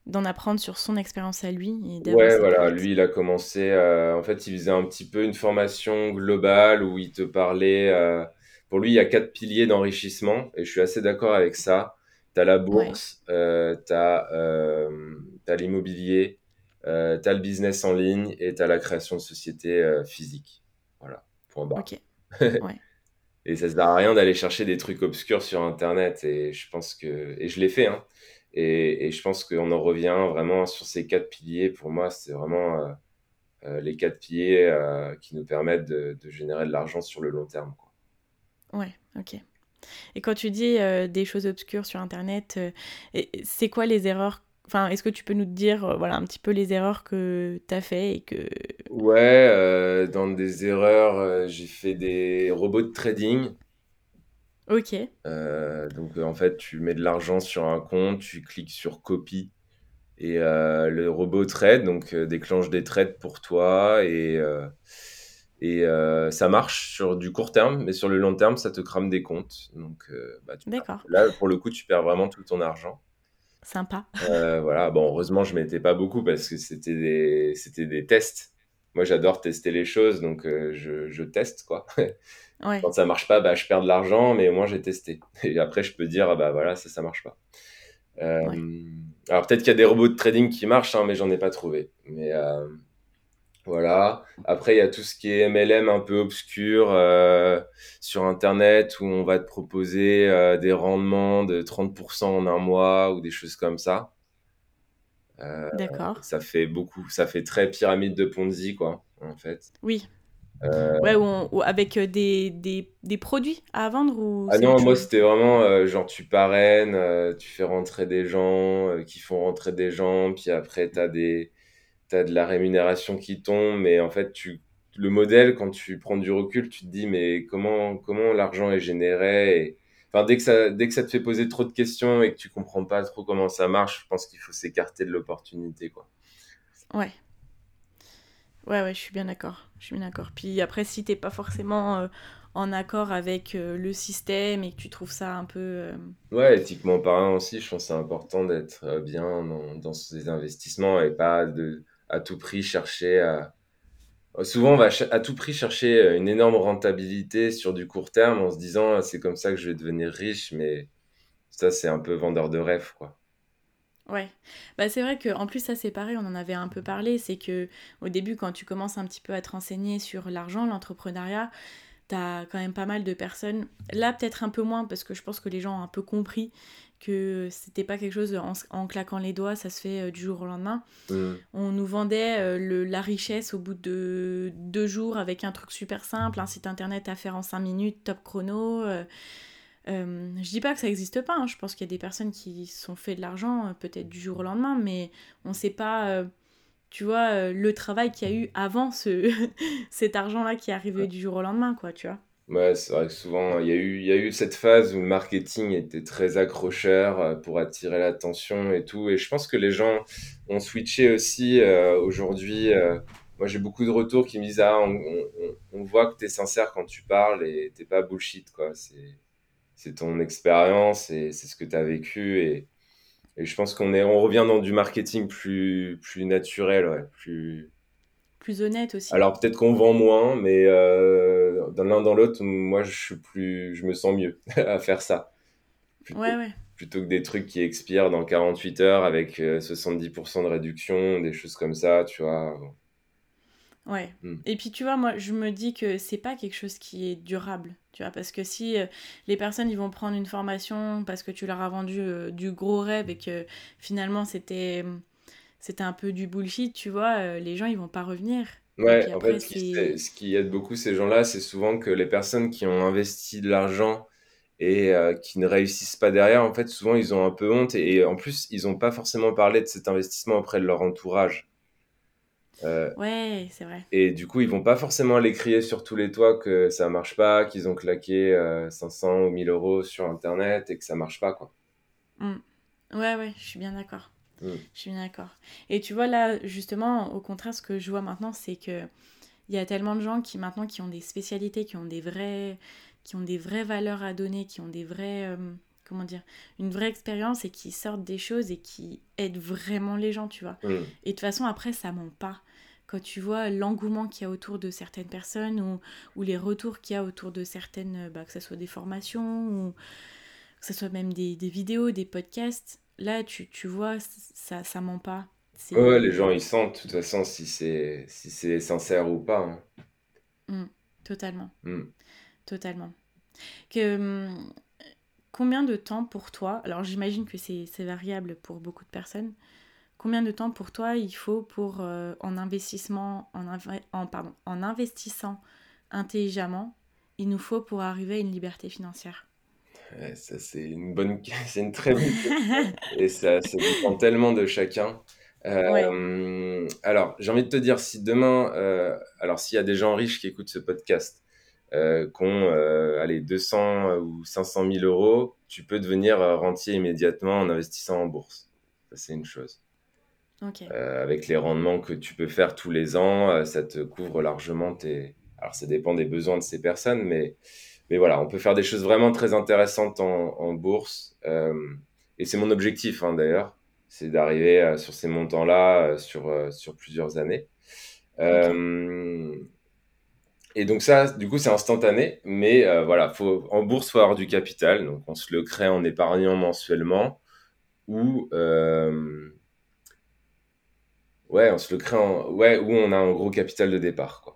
d'en apprendre sur son expérience à lui et Ouais, voilà, lui, il a commencé, euh, en fait, il faisait un petit peu une formation globale où il te parlait, euh, pour lui, il y a quatre piliers d'enrichissement, et je suis assez d'accord avec ça. Tu as la Ouais, bourse, euh, tu as, l'immobilier, euh, tu as le business en ligne, et tu as la création de sociétés euh, physiques. Voilà, point barre. ok, ouais, *laughs* Et ça sert à rien d'aller chercher des trucs obscurs sur Internet. Et je pense que, et je l'ai fait, hein. Et, et je pense qu'on en revient vraiment sur ces quatre piliers. Pour moi, c'est vraiment, euh, les quatre piliers qui nous permettent de, générer de l'argent sur le long terme. Quoi. Ouais, ok. Et quand tu dis des choses obscures sur Internet, c'est quoi les erreurs Enfin, est-ce que tu peux nous dire voilà, un petit peu les erreurs que tu as fait et que... Ouais, dans des erreurs, j'ai fait des robots de trading. Ok. Euh, donc en fait, tu mets de l'argent sur un compte, tu cliques sur copie et euh, le robot trade, donc euh, déclenche des trades pour toi et, et ça marche sur du court terme, mais sur le long terme, ça te crame des comptes. Donc bah, D'accord. là, pour le coup, tu perds vraiment tout ton argent. Sympa. voilà, bon, heureusement, je mettais pas beaucoup parce que c'était des, c'était des tests. Moi, j'adore tester les choses, donc je, je teste, quoi. *laughs* Quand ça marche pas, bah, je perds de l'argent, mais au moins j'ai testé. Et après, je peux dire, ah bah voilà, ça, ça marche pas. Euh, alors peut-être qu'il y a des robots de trading qui marchent, hein, mais j'en ai pas trouvé. Mais euh, voilà. Après, il y a tout ce qui est MLM un peu obscur euh, sur Internet où on va te proposer des rendements de 30% en un mois ou des choses comme ça. D'accord. Ça fait beaucoup, ça fait très pyramide de Ponzi, quoi, en fait. Oui, euh, ouais, ou, avec euh, des, des, des, produits à vendre ou Ah non, moi c'était vraiment euh, genre tu parraines, tu fais rentrer des gens qui font rentrer des gens, puis après tu as, des, as de la rémunération qui tombe, mais en fait tu, le modèle, quand tu prends du recul, tu te dis mais comment, comment l'argent est généré et... Enfin, dès que, ça, dès que ça te fait poser trop de questions et que tu comprends pas trop comment ça marche, je pense qu'il faut s'écarter de l'opportunité. quoi. Ouais, Ouais, ouais, je suis bien d'accord. Je suis bien d'accord. Puis après, si t'es pas forcément euh, en accord avec euh, le système et que tu trouves ça un peu. Euh, ouais, éthiquement parlant aussi, je pense que c'est important d'être bien dans, dans, ces investissements et pas de à tout prix chercher à. Souvent, on va à tout prix chercher une énorme rentabilité sur du court terme en se disant c'est comme ça que je vais devenir riche, mais ça, c'est un peu vendeur de rêve, quoi. Ouais, bah c'est vrai qu'en plus ça c'est pareil, on en avait un peu parlé, c'est que au début quand tu commences un petit peu à te renseigner sur l'argent, l'entrepreneuriat, t'as quand même pas mal de personnes, là peut-être un peu moins parce que je pense que les gens ont un peu compris que c'était pas quelque chose en, claquant les doigts, ça se fait euh, du jour au lendemain. Mmh. On nous vendait euh, le, la richesse au bout de deux jours avec un truc super simple, un site internet à faire en cinq minutes, top chrono. Euh, euh, je dis pas que ça n'existe pas, hein. je pense qu'il y a des personnes qui sont fait de l'argent peut-être du jour au lendemain, mais on ne sait pas, euh, tu vois, le travail qu'il y a eu avant ce *laughs* cet argent-là qui est arrivé du jour au lendemain, quoi, tu vois. Ouais, c'est vrai que souvent, il y, a eu, y a eu cette phase où le marketing était très accrocheur pour attirer l'attention et tout. Et je pense que les gens ont switché aussi aujourd'hui. moi, j'ai beaucoup de retours qui me disent Ah, on, on voit que tu es sincère quand tu parles et t'es pas bullshit, quoi. C'est c'est ton expérience et c'est ce que tu as vécu. Et, et, je pense qu'on est, on revient dans du marketing plus, plus naturel, ouais, plus, plus honnête aussi. Alors peut-être qu'on vend moins, mais euh, dans l'un dans l'autre, moi je suis plus, je me sens mieux *laughs* à faire ça. Plutôt, ouais, ouais. Plutôt que des trucs qui expirent dans 48 heures avec 70% euh, de réduction, des choses comme ça, tu vois. Ouais. Hmm. Et puis tu vois, moi je me dis que c'est pas quelque chose qui est durable. Tu vois, parce que si euh, les personnes ils vont prendre une formation parce que tu leur as vendu euh, du gros rêve et que finalement c'était c'était un peu du bullshit, tu vois, euh, les gens ils vont pas revenir. Ouais, en fait, ce qui, ce qui, aide beaucoup ces gens-là, c'est souvent que les personnes qui ont investi de l'argent et qui ne réussissent pas derrière, en fait, souvent ils ont un peu honte et, et en plus, ils n'ont pas forcément parlé de cet investissement auprès de leur entourage. Euh, ouais, c'est vrai. Et du coup, ils vont pas forcément aller crier sur tous les toits que ça marche pas, qu'ils ont claqué 500 euh, ou 1000 euros sur Internet et que ça marche pas, quoi. Mmh. Ouais, ouais, je suis bien d'accord. Mmh. Je suis bien d'accord. Et tu vois, là, justement, au contraire, ce que je vois maintenant, c'est que il y a tellement de gens qui, maintenant, qui ont des spécialités, qui ont des vrais, qui ont des vraies valeurs à donner, qui ont des vrais... Euh, comment dire, une vraie expérience et qui sortent des choses et qui aident vraiment les gens, tu vois. Mmh. Et de toute façon, après, ça ment pas quand tu vois l'engouement qu'il y a autour de certaines personnes ou, ou les retours qu'il y a autour de certaines, bah, que ce soit des formations ou que ce soit même des, des vidéos, des podcasts, là tu, tu vois, ça, ça ment pas. Ouais, les gens ils sentent de toute façon si c'est si c'est sincère ou pas. Hein. Mmh, totalement. Mmh. Totalement. Que, mmh, combien de temps pour toi, alors j'imagine que c'est variable pour beaucoup de personnes, combien de temps pour toi il faut pour en investissement en, en, pardon, en investissant intelligemment il nous faut pour arriver à une liberté financière? Ça c'est une bonne *laughs* c'est une très bonne question *laughs* et ça, ça dépend tellement de chacun euh, alors, j'ai envie de te dire, si demain, euh, alors s'il y a des gens riches qui écoutent ce podcast, euh, qui ont allez, 200 ou 500 000 euros, tu peux devenir rentier immédiatement en investissant en bourse. Ça, c'est une chose. avec les rendements que tu peux faire tous les ans, ça te couvre largement tes. Alors, ça dépend des besoins de ces personnes, mais, mais voilà, on peut faire des choses vraiment très intéressantes en, en bourse. et c'est mon objectif, hein, d'ailleurs c'est d'arriver euh, sur ces montants-là euh, sur, euh, sur plusieurs années. Et donc ça, du coup, c'est instantané, mais voilà, faut, en bourse, il faut avoir du capital. Donc on se le crée en épargnant mensuellement ou... Ouais, on se le crée en... Ouais, ou on a un gros capital de départ, quoi.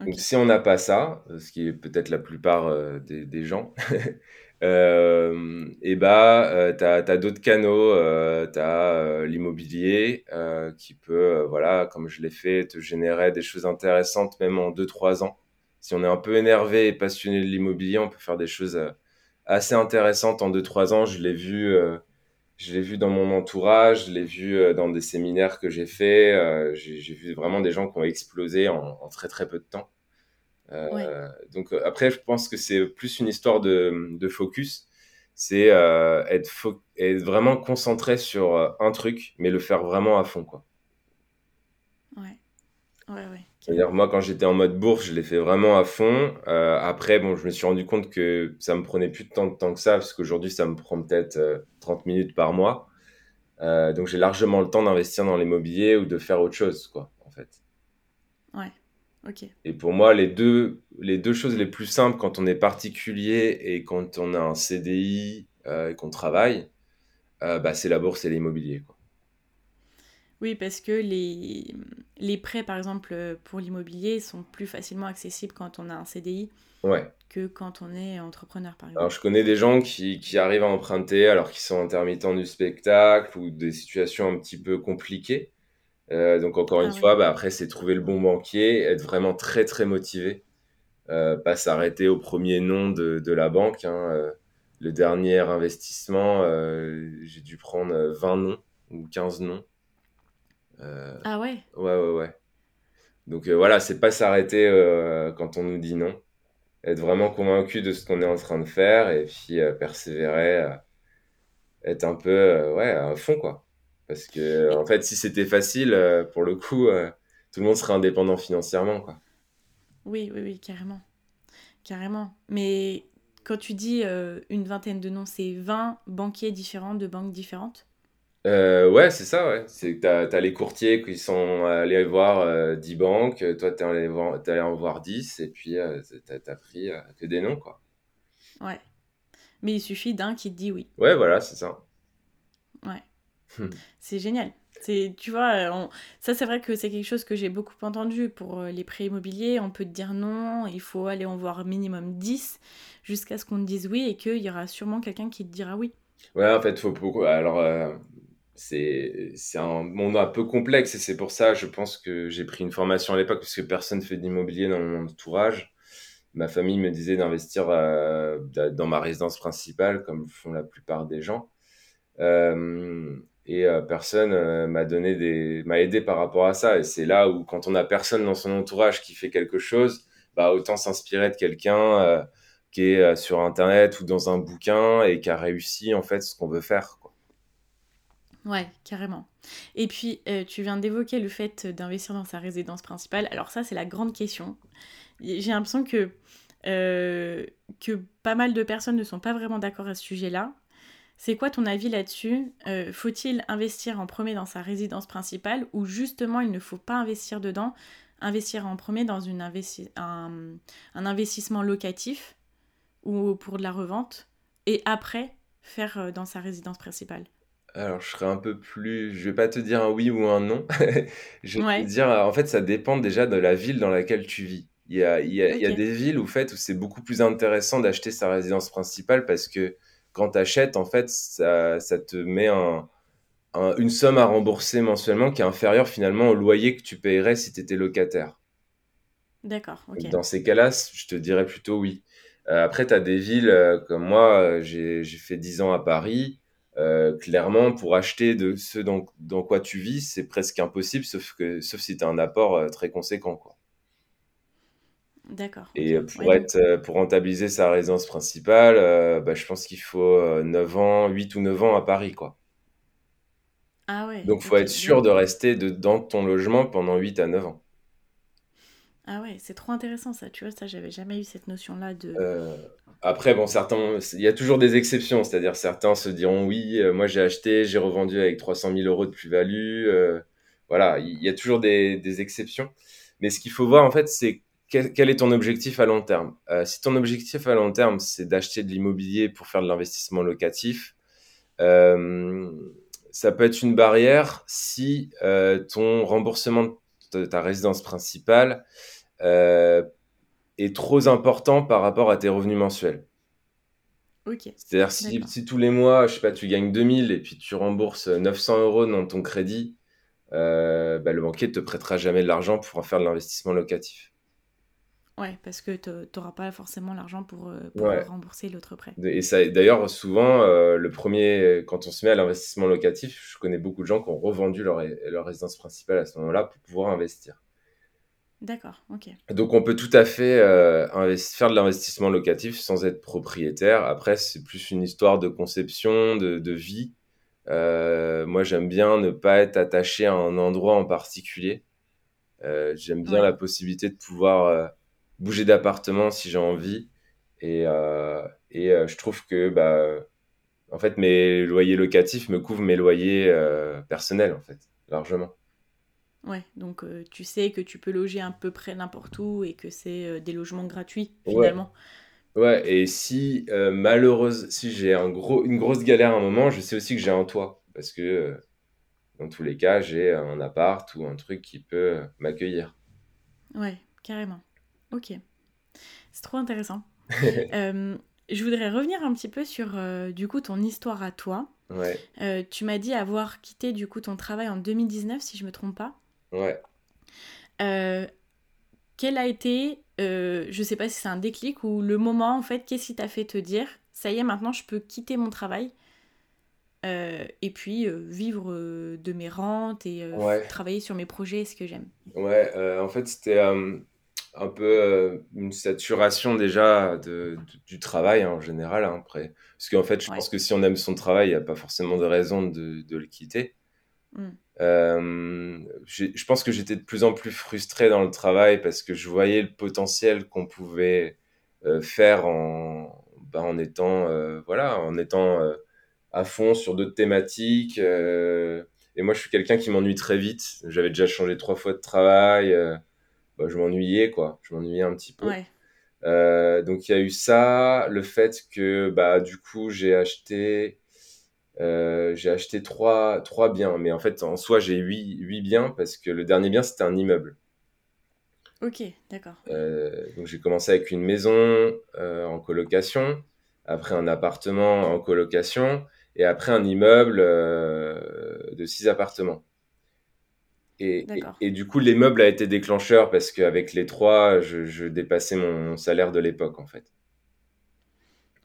Donc si on n'a pas ça, ce qui est peut-être la plupart des, des, gens, *laughs* euh, et bah, euh, tu as, d'autres canaux, euh, tu as euh, l'immobilier qui peut, voilà, comme je l'ai fait, te générer des choses intéressantes même en 2-3 ans. Si on est un peu énervé et passionné de l'immobilier, on peut faire des choses assez intéressantes en 2-3 ans. Je l'ai vu, je l'ai vu dans mon entourage, je l'ai vu dans des séminaires que j'ai fait. j'ai vu vraiment des gens qui ont explosé en, en très très peu de temps. Euh, donc euh, après, je pense que c'est plus une histoire de, de focus. C'est euh, être, être, vraiment concentré sur un truc, mais le faire vraiment à fond, quoi. Ouais. Ouais, ouais. C'est-à-dire, moi, quand j'étais en mode bourse, je l'ai fait vraiment à fond. après, bon, je me suis rendu compte que ça me prenait plus de temps, de temps que ça, parce qu'aujourd'hui, ça me prend peut-être 30 minutes par mois. donc, j'ai largement le temps d'investir dans l'immobilier ou de faire autre chose, quoi, en fait. Ouais. Et pour moi, les deux, les deux choses les plus simples quand on est particulier et quand on a un CDI euh, et qu'on travaille, euh, bah, c'est la bourse et l'immobilier. Oui, parce que les, les prêts, par exemple, pour l'immobilier sont plus facilement accessibles quand on a un CDI ouais. que quand on est entrepreneur, par exemple. Alors, je connais des gens qui, qui arrivent à emprunter alors qu'ils sont intermittents du spectacle ou des situations un petit peu compliquées. Euh, donc encore une ah fois, bah, après, c'est trouver le bon banquier, être vraiment très très motivé, euh, pas s'arrêter au premier nom de, de la banque. Hein. Euh, le dernier investissement, j'ai dû prendre 20 noms ou 15 noms. Ah ouais Ouais, ouais, ouais. Donc voilà, c'est pas s'arrêter quand on nous dit non. Être vraiment convaincu de ce qu'on est en train de faire et puis persévérer, être un peu ouais, à fond quoi. Parce que, en fait, si c'était facile, euh, pour le coup, euh, tout le monde serait indépendant financièrement, quoi. Oui, oui, oui, carrément. Carrément. Mais quand tu dis euh, une vingtaine de noms, c'est 20 banquiers différents de banques différentes? Ouais, c'est ça, ouais. C'est que tu as, les courtiers qui sont allés voir 10 banques, toi, tu es, allé allé en voir 10, et puis tu as, pris que des noms, quoi. Ouais. Mais il suffit d'un qui te dit oui. Ouais, voilà, c'est ça. Ouais. Hmm. C'est génial. C'est, tu vois, euh, ça c'est vrai que c'est quelque chose que j'ai beaucoup entendu pour euh, les prêts immobiliers. On peut te dire non, il faut aller en voir minimum 10 jusqu'à ce qu'on te dise oui et qu'il y aura sûrement quelqu'un qui te dira oui. Ouais, en fait, il faut beaucoup. Alors, euh, c'est, un monde un peu complexe et c'est pour ça, je pense que j'ai pris une formation à l'époque parce que personne ne fait d'immobilier dans mon entourage. Ma famille me disait d'investir dans ma résidence principale comme font la plupart des gens. Euh, et euh, personne euh, m'a donné des m'a aidé par rapport à ça et c'est là où quand on a personne dans son entourage qui fait quelque chose bah autant s'inspirer de quelqu'un euh, qui est sur internet ou dans un bouquin et qui a réussi en fait ce qu'on veut faire. Ouais, carrément. Et puis, tu viens d'évoquer le fait d'investir dans sa résidence principale. Alors ça, c'est la grande question. J'ai l'impression que, que pas mal de personnes ne sont pas vraiment d'accord à ce sujet-là. C'est quoi ton avis là-dessus? Euh, Faut-il investir en premier dans sa résidence principale ou justement il ne faut pas investir dedans? Investir en premier dans une un, investissement locatif ou pour de la revente et après faire euh, dans sa résidence principale? Alors, je serais un peu plus. Je vais pas te dire un oui ou un non. *laughs* je vais te dire, en fait, ça dépend déjà de la ville dans laquelle tu vis. Il y a, il y a, il y a des villes où, fait, où c'est beaucoup plus intéressant d'acheter sa résidence principale parce que quand tu achètes, en fait, ça, ça, te met un, une somme à rembourser mensuellement qui est inférieure finalement au loyer que tu payerais si tu étais locataire. D'accord, ok. Dans ces cas-là, je te dirais plutôt oui. Euh, après, tu as des villes euh, comme moi, euh, j'ai fait 10 ans à Paris. Clairement, pour acheter de ce dans, dans quoi tu vis, c'est presque impossible, sauf, que, sauf si tu as un apport très conséquent. Quoi. D'accord. Et pour, être, pour rentabiliser sa résidence principale, bah, je pense qu'il faut 9 ans, 8 ou 9 ans à Paris. Quoi. Ah ouais. Donc, il faut être sûr de rester de, dans ton logement pendant 8 à 9 ans. Ah ouais, c'est trop intéressant ça, tu vois, ça j'avais jamais eu cette notion-là de... Euh, après, bon, certains, il y a toujours des exceptions, c'est-à-dire certains se diront oui, euh, moi j'ai acheté, j'ai revendu avec 300 000 euros de plus-value, euh, voilà, il y a toujours des, exceptions. Mais ce qu'il faut voir en fait, c'est quel, est ton objectif à long terme? si ton objectif à long terme, c'est d'acheter de l'immobilier pour faire de l'investissement locatif, ça peut être une barrière si ton remboursement de ta résidence principale est trop important par rapport à tes revenus mensuels. Ok. C'est-à-dire si, si, tous les mois, je sais pas, tu gagnes 2000 et puis tu rembourses 900 euros dans ton crédit, euh, bah, le banquier ne te prêtera jamais de l'argent pour en faire de l'investissement locatif. Ouais, parce que tu n'auras pas forcément l'argent pour, euh, rembourser l'autre prêt. Et ça, d'ailleurs, souvent, le premier, quand on se met à l'investissement locatif, je connais beaucoup de gens qui ont revendu leur, leur résidence principale à ce moment-là pour pouvoir investir. D'accord, ok. Donc on peut tout à fait euh, faire de l'investissement locatif sans être propriétaire. Après, c'est plus une histoire de conception, de, vie. Euh, moi, j'aime bien ne pas être attaché à un endroit en particulier. Euh, j'aime bien la possibilité de pouvoir bouger d'appartement si j'ai envie. Et, et je trouve que bah, en fait, mes loyers locatifs me couvrent mes loyers personnels, en fait, largement. Ouais, donc euh, tu sais que tu peux loger à peu près n'importe où et que c'est euh, des logements gratuits finalement. Ouais, et si euh, malheureuse, si j'ai un gros, une grosse galère à un moment, je sais aussi que j'ai un toit parce que dans tous les cas, j'ai un appart ou un truc qui peut m'accueillir. Ouais, carrément. Ok, c'est trop intéressant. *laughs* je voudrais revenir un petit peu sur du coup ton histoire à toi. Ouais. tu m'as dit avoir quitté du coup ton travail en 2019 si je me trompe pas. Ouais. Euh, quel a été, euh, je sais pas si c'est un déclic ou le moment en fait, qu'est-ce qui t'a fait te dire, ça y est, maintenant je peux quitter mon travail euh, et puis vivre de mes rentes et travailler sur mes projets, ce que j'aime? Ouais, en fait c'était un peu une saturation déjà de, du travail hein, en général. Hein, après. Parce qu'en fait, je pense que si on aime son travail, il n'y a pas forcément de raison de, de le quitter. Mmh. Euh, je pense que j'étais de plus en plus frustré dans le travail parce que je voyais le potentiel qu'on pouvait euh, faire en, bah, en étant, euh, voilà, en étant à fond sur d'autres thématiques. et moi, je suis quelqu'un qui m'ennuie très vite. J'avais déjà changé trois fois de travail. Bah, je m'ennuyais, quoi. Je m'ennuyais un petit peu. donc, il y a eu ça, le fait que, bah, du coup, j'ai acheté euh, j'ai acheté trois, trois biens, mais en fait, en soi, j'ai huit, huit biens parce que le dernier bien, c'était un immeuble. Ok, d'accord. Euh, donc, j'ai commencé avec une maison euh, en colocation, après un appartement en colocation, et après un immeuble de six appartements. Et, et, du coup, l'immeuble a été déclencheur parce qu'avec les trois, je, je dépassais mon salaire de l'époque, en fait.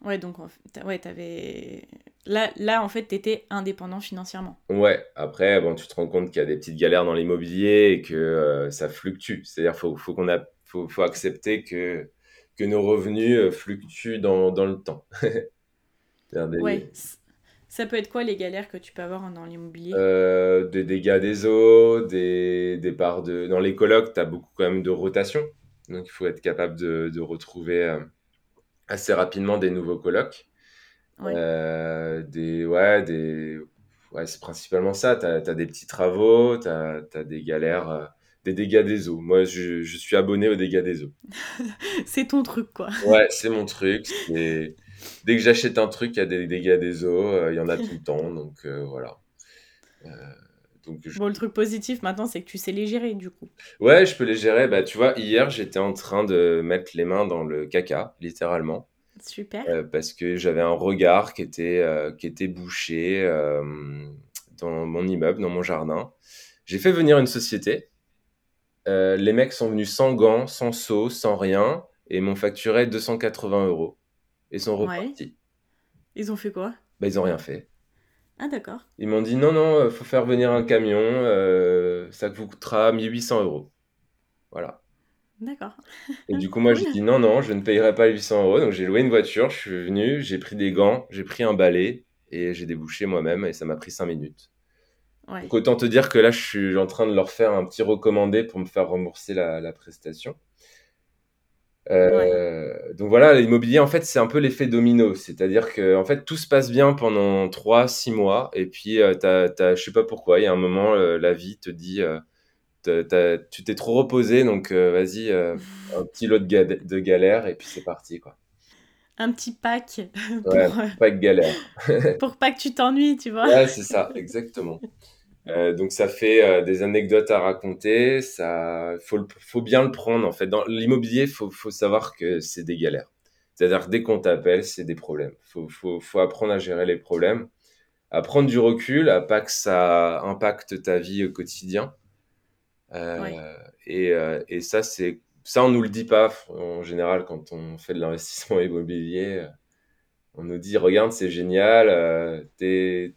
Ouais, donc ouais, t'avais... Là, là, en fait, t'étais indépendant financièrement. Ouais, après, bon, tu te rends compte qu'il y a des petites galères dans l'immobilier et que euh, ça fluctue. C'est-à-dire qu'il faut, faut, qu'on a... faut, faut, accepter que, que nos revenus euh, fluctuent dans, dans le temps. *laughs* Ouais. Ça peut être quoi les galères que tu peux avoir dans l'immobilier? Euh, Des dégâts des eaux, des, des parts de... Dans les colocs, tu as beaucoup quand même de rotation. Donc, il faut être capable de, de retrouver assez rapidement des nouveaux colocs. Euh, des, ouais, des, ouais, c'est principalement ça. Tu as, des petits travaux, tu as, des galères, euh, des dégâts des eaux. Moi, je, je suis abonné aux dégâts des eaux. *laughs* c'est ton truc, quoi. Ouais, c'est mon truc. Dès que j'achète un truc, il y a des dégâts des eaux, euh, il y en a tout le temps. Donc voilà. Donc, Bon, le truc positif maintenant, c'est que tu sais les gérer du coup. Ouais, je peux les gérer. Bah, tu vois, hier, j'étais en train de mettre les mains dans le caca, littéralement. Super. Euh, parce que j'avais un regard qui était, euh, qui était bouché euh, dans mon immeuble, dans mon jardin. J'ai fait venir une société. Les mecs sont venus sans gants, sans seau, sans rien, et m'ont facturé 280 euros. Et sont repartis. Ils ont fait quoi? Bah, Ils ont rien fait. Ah d'accord. Ils m'ont dit non, non, il faut faire venir un camion, ça vous coûtera 1800 euros. Voilà. D'accord. Et du *laughs* coup, moi, j'ai dit non, non, je ne payerai pas 800 euros. Donc, j'ai loué une voiture, je suis venu, j'ai pris des gants, j'ai pris un balai et j'ai débouché moi-même et ça m'a pris 5 minutes. Donc, autant te dire que là, je suis en train de leur faire un petit recommandé pour me faire rembourser la, prestation. Euh, donc voilà, l'immobilier, en fait, c'est un peu l'effet domino. C'est-à-dire que en fait, tout se passe bien pendant 3-6 mois. Et puis, euh, je sais pas pourquoi, il y a un moment, euh, la vie te dit tu t'es trop reposé, donc euh, vas-y, euh, *laughs* un petit lot de, galère et puis c'est parti, quoi. Un petit pack *laughs* pour, ouais, euh, pack galère. *laughs* pour pas que tu t'ennuies, tu vois. Ouais, c'est ça, exactement. Donc ça fait des anecdotes à raconter, ça faut, faut bien le prendre en fait. Dans l'immobilier, faut, faut savoir que c'est des galères. C'est-à-dire que dès qu'on t'appelle, c'est des problèmes. Faut, faut, faut apprendre à gérer les problèmes, à prendre du recul, à pas que ça impacte ta vie au quotidien. Euh, et, euh, et, ça, c'est ça, on nous le dit pas en général quand on fait de l'investissement *laughs* immobilier. On nous dit, regarde, c'est génial, euh, tes,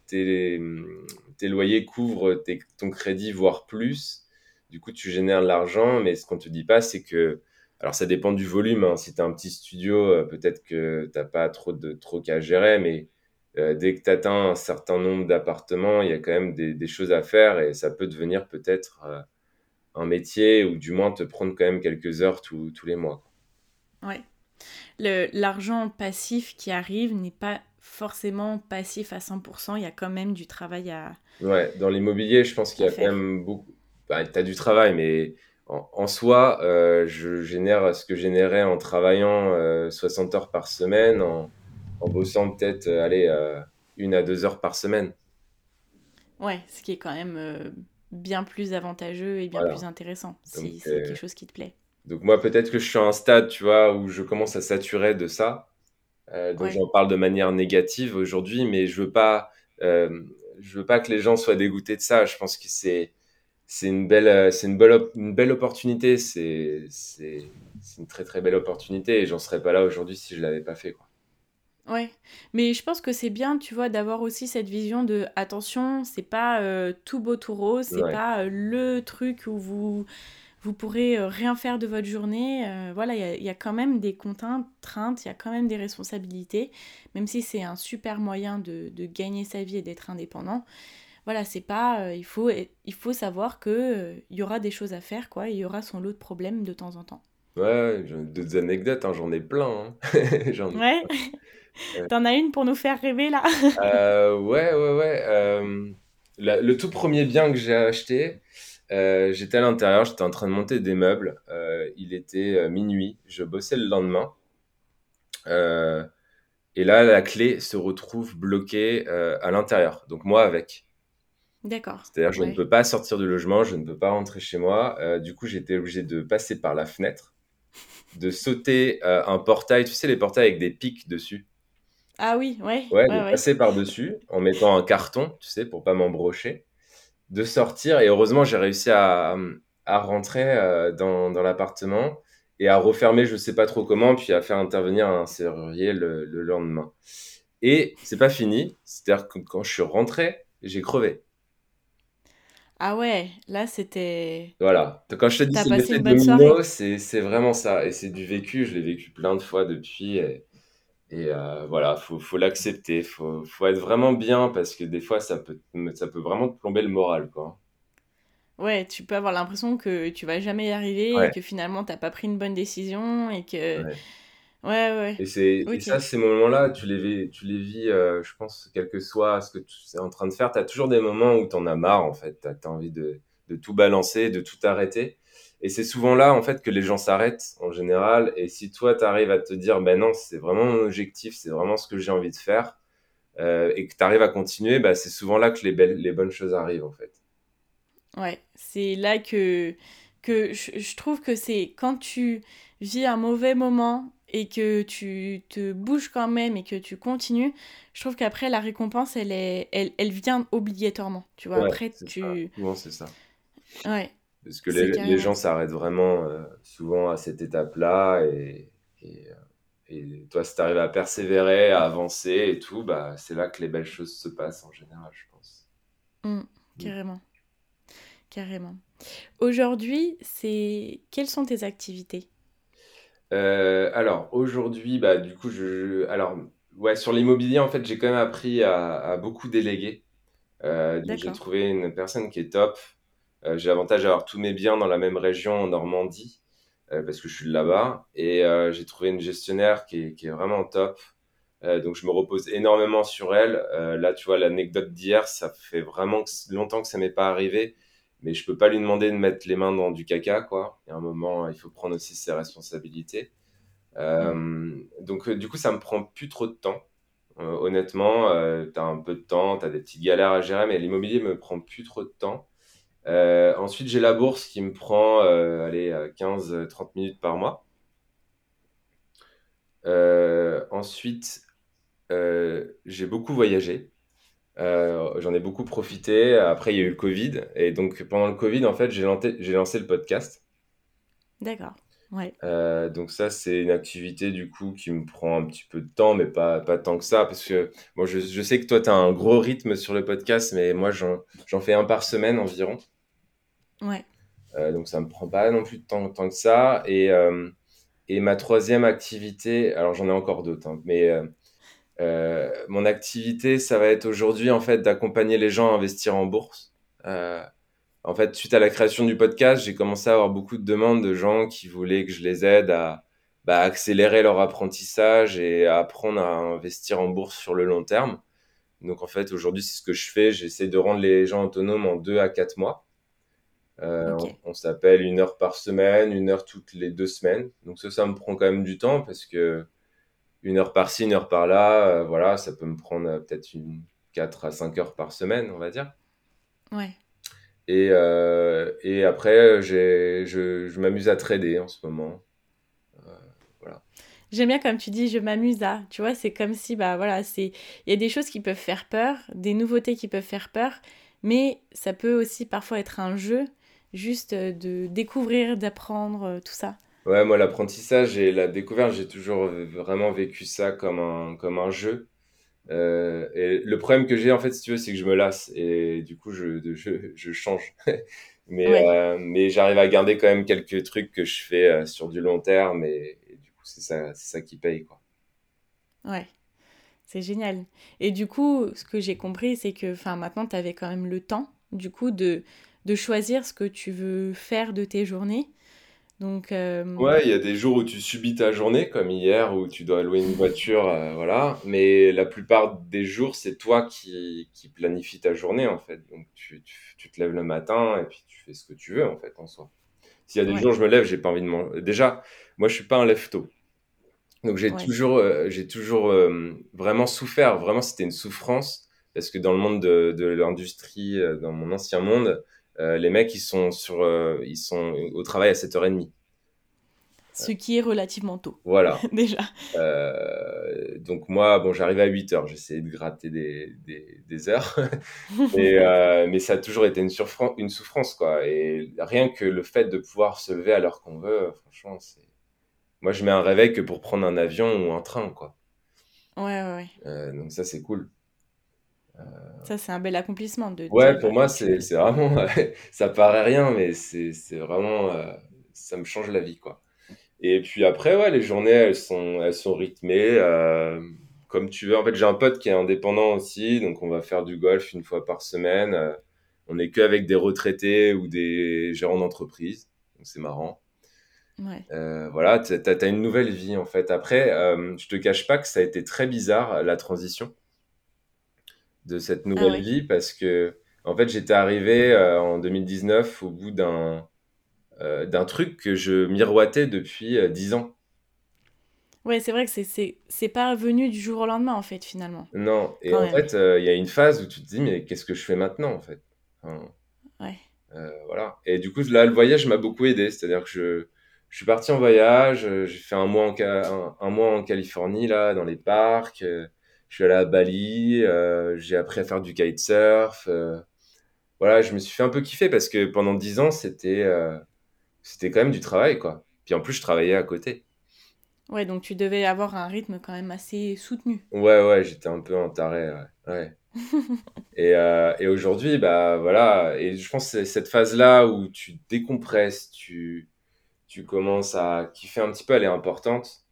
tes, tes, loyers couvrent ton crédit, voire plus. Du coup, tu génères de l'argent, mais ce qu'on te dit pas, c'est que, alors ça dépend du volume. Hein. Si tu as un petit studio, peut-être que tu n'as pas trop de qu'à gérer, mais dès que tu atteins un certain nombre d'appartements, il y a quand même des, des, choses à faire et ça peut devenir peut-être un métier ou du moins te prendre quand même quelques heures tous les mois. Ouais. L'argent passif qui arrive n'est pas forcément passif à 100%, il y a quand même du travail à... Ouais, dans l'immobilier, je pense qu'il y a quand même beaucoup... Bah, tu as du travail, mais en, soi, euh, je génère ce que générais en travaillant 60 euh, heures par semaine, en, en bossant peut-être, euh, allez, une à deux heures par semaine. Ouais, ce qui est quand même bien plus avantageux et bien plus intéressant si c'est quelque chose qui te plaît. Donc moi, peut-être que je suis à un stade, tu vois, où je commence à saturer de ça. Euh, donc j'en parle de manière négative aujourd'hui, mais je veux pas, euh, je veux pas que les gens soient dégoûtés de ça. Je pense que c'est c'est une belle, c'est une belle, une belle opportunité. C'est c'est une très très belle opportunité et j'en serais pas là aujourd'hui si je l'avais pas fait. Quoi. Ouais, mais je pense que c'est bien, tu vois, d'avoir aussi cette vision de attention, c'est pas euh, tout beau tout rose, c'est pas euh, le truc où vous vous pourrez euh, rien faire de votre journée. voilà, il y a, quand même des contraintes, il y a quand même des responsabilités, même si c'est un super moyen de, de, gagner sa vie et d'être indépendant. Voilà, c'est pas, il faut il faut savoir que il y aura des choses à faire, quoi, il y aura son lot de problèmes de temps en temps. Ouais, d'autres anecdotes, hein, j'en ai plein. Hein. *laughs* J'en ai Ouais. *laughs* T'en as une pour nous faire rêver là? Euh, Ouais, ouais, ouais. Euh, le tout premier bien que j'ai acheté, euh, j'étais à l'intérieur, j'étais en train de monter des meubles. il était minuit, je bossais le lendemain. et là, la clé se retrouve bloquée à l'intérieur, donc moi avec. D'accord. C'est-à-dire, je ne peux pas sortir du logement, je ne peux pas rentrer chez moi. du coup, j'étais obligé de passer par la fenêtre, de sauter un portail, tu sais, les portails avec des pics dessus. Ah oui, ouais. Ouais, de passer par-dessus en mettant un carton, tu sais, pour pas m'embrocher, de sortir. Et heureusement, j'ai réussi à, à rentrer euh, dans, dans l'appartement et à refermer, je sais pas trop comment, puis à faire intervenir un serrurier le, le lendemain. Et c'est pas fini, c'est-à-dire que quand je suis rentré, j'ai crevé. Ah ouais, là c'était. Voilà. Quand je te dis c'est l'effet domino, c'est vraiment ça. Et c'est du vécu, je l'ai vécu plein de fois depuis. Et, et euh, voilà, faut, faut l'accepter, faut, faut être vraiment bien parce que des fois, ça peut, ça peut vraiment te plomber le moral, quoi. Ouais, tu peux avoir l'impression que tu vas jamais y arriver et que finalement, t'as pas pris une bonne décision et que... Ouais, ouais. Et, c'est, ça, ces moments-là, tu les vis, tu les vis euh, je pense, quel que soit ce que tu es en train de faire, tu as toujours des moments où tu en as marre, en fait. Tu as, envie de, de tout balancer, de tout arrêter. Et c'est souvent là, en fait, que les gens s'arrêtent en général. Et si toi, tu arrives à te dire, ben non, c'est vraiment mon objectif, c'est vraiment ce que j'ai envie de faire, euh, et que tu arrives à continuer, bah, c'est souvent là que les, belles, les bonnes choses arrivent, en fait. Ouais, c'est là que, que je, trouve que c'est quand tu vis un mauvais moment et que tu te bouges quand même et que tu continues, je trouve qu'après la récompense elle est elle, elle vient obligatoirement. Tu vois, après tu c'est ça. Ouais. Parce que les, les gens s'arrêtent vraiment euh, souvent à cette étape-là et, et, euh, et toi si tu arrives à persévérer, à avancer et tout, bah c'est là que les belles choses se passent en général, je pense. Mmh, mmh. carrément. Carrément. Aujourd'hui, c'est quelles sont tes activités? Euh, alors aujourd'hui, bah, du coup, je, alors ouais, sur l'immobilier, en fait, j'ai quand même appris à, beaucoup déléguer. Euh, j'ai trouvé une personne qui est top. Euh, j'ai l'avantage d'avoir tous mes biens dans la même région en Normandie parce que je suis là-bas et j'ai trouvé une gestionnaire qui est, vraiment top. donc je me repose énormément sur elle. là, tu vois, l'anecdote d'hier, ça fait vraiment longtemps que ça m'est pas arrivé mais je peux pas lui demander de mettre les mains dans du caca, quoi. Il y a un moment, il faut prendre aussi ses responsabilités. Euh, donc, euh, du coup, ça me prend plus trop de temps. Euh, honnêtement, tu as un peu de temps, tu as des petites galères à gérer, mais l'immobilier me prend plus trop de temps. Ensuite, j'ai la bourse qui me prend allez, 15-30 minutes par mois. ensuite, j'ai beaucoup voyagé. Euh, j'en ai beaucoup profité. Après, il y a eu le Covid. Et donc, pendant le Covid, en fait, j'ai lancé, lancé le podcast. D'accord. Ouais. Euh, donc ça, c'est une activité du coup qui me prend un petit peu de temps, mais pas, pas tant que ça, parce que bon, je, je sais que toi, tu as un gros rythme sur le podcast, mais moi, j'en fais un par semaine environ. Ouais. Euh, donc ça me prend pas non plus de temps, tant que ça. Et, et ma troisième activité, alors j'en ai encore d'autres, hein, mais euh, mon activité, ça va être aujourd'hui en fait d'accompagner les gens à investir en bourse. Euh, en fait, suite à la création du podcast, j'ai commencé à avoir beaucoup de demandes de gens qui voulaient que je les aide à bah, accélérer leur apprentissage et à apprendre à investir en bourse sur le long terme. Donc en fait, aujourd'hui, c'est ce que je fais. J'essaie de rendre les gens autonomes en deux à quatre mois. Euh, on, on s'appelle une heure par semaine, une heure toutes les deux semaines. Donc ça, ça me prend quand même du temps parce que une heure par-ci, une heure par-là, euh, voilà, ça peut me prendre euh, peut-être une 4 à 5 heures par semaine, on va dire. Ouais. Et, euh, et après, je, je m'amuse à trader en ce moment. voilà. J'aime bien comme tu dis, je m'amuse à. Tu vois, c'est comme si, bah voilà, c'est il y a des choses qui peuvent faire peur, des nouveautés qui peuvent faire peur, mais ça peut aussi parfois être un jeu, juste de découvrir, d'apprendre, tout ça. Ouais, moi, l'apprentissage et la découverte, j'ai toujours vraiment vécu ça comme un, comme un jeu. Euh, et le problème que j'ai, en fait, si tu veux, c'est que je me lasse et du coup, je, je, je change. *laughs* mais euh, mais j'arrive à garder quand même quelques trucs que je fais euh, sur du long terme et, du coup, c'est ça, c'est ça qui paye, quoi. Ouais, c'est génial. Et du coup, ce que j'ai compris, c'est que enfin, maintenant, tu avais quand même le temps, du coup, de, de choisir ce que tu veux faire de tes journées donc, euh, Ouais, il y a des jours où tu subis ta journée, comme hier, où tu dois louer une voiture, euh, voilà. Mais la plupart des jours, c'est toi qui, qui planifie ta journée, en fait. Donc, tu, tu, te lèves le matin et puis tu fais ce que tu veux, en fait, en soi. S'il y a des jours où je me lève, j'ai pas envie de manger. Déjà, moi, je suis pas un lève-tôt. Donc, j'ai toujours, euh, j'ai toujours vraiment souffert. Vraiment, c'était une souffrance. Parce que dans le monde de, de l'industrie, dans mon ancien monde, les mecs, ils sont, sur, euh, ils sont au travail à 7h30. Ce qui est relativement tôt. Voilà. *laughs* Déjà. Euh, donc moi, bon, j'arrivais à 8 heures. J'essayais de gratter des, des, des heures. *laughs* Et, mais ça a toujours été une, une souffrance, quoi. Et rien que le fait de pouvoir se lever à l'heure qu'on veut, franchement, c'est... Moi, je mets un réveil que pour prendre un avion ou un train, quoi. Ouais, ouais, ouais. donc ça, c'est cool. Ça, c'est un bel accomplissement. De ouais, pour moi, c'est vraiment. *laughs* ça paraît rien, mais c'est vraiment. Euh, ça me change la vie, quoi. Et puis après, ouais, les journées, elles sont, elles sont rythmées euh, comme tu veux. En fait, j'ai un pote qui est indépendant aussi, donc on va faire du golf une fois par semaine. Euh, on n'est qu'avec des retraités ou des gérants d'entreprise, donc c'est marrant. Ouais. voilà, tu as, as, une nouvelle vie en fait. Après, je te cache pas que ça a été très bizarre la transition de cette ah nouvelle vie parce que en fait j'étais arrivé euh, en 2019 au bout d'un euh, d'un truc que je miroitais depuis euh, dix ans. Ouais, c'est vrai que c'est c'est pas venu du jour au lendemain en fait finalement. Non, et en fait il y a une phase où tu te dis mais qu'est-ce que je fais maintenant en fait? ouais. voilà. Et du coup là le voyage m'a beaucoup aidé, c'est-à-dire que je je suis parti en voyage, j'ai fait un mois en, un, mois en Californie, là, dans les parcs. Je suis allé à Bali, j'ai appris à faire du kitesurf. voilà, je me suis fait un peu kiffer parce que pendant dix ans, c'était c'était quand même du travail, quoi. Puis en plus, je travaillais à côté. Ouais, donc tu devais avoir un rythme quand même assez soutenu. Ouais, ouais, j'étais un peu en taré, ouais. *laughs* et, euh, et aujourd'hui, bah voilà, et je pense que c'est cette phase-là où tu décompresses, tu, tu commences à kiffer un petit peu, elle est importante.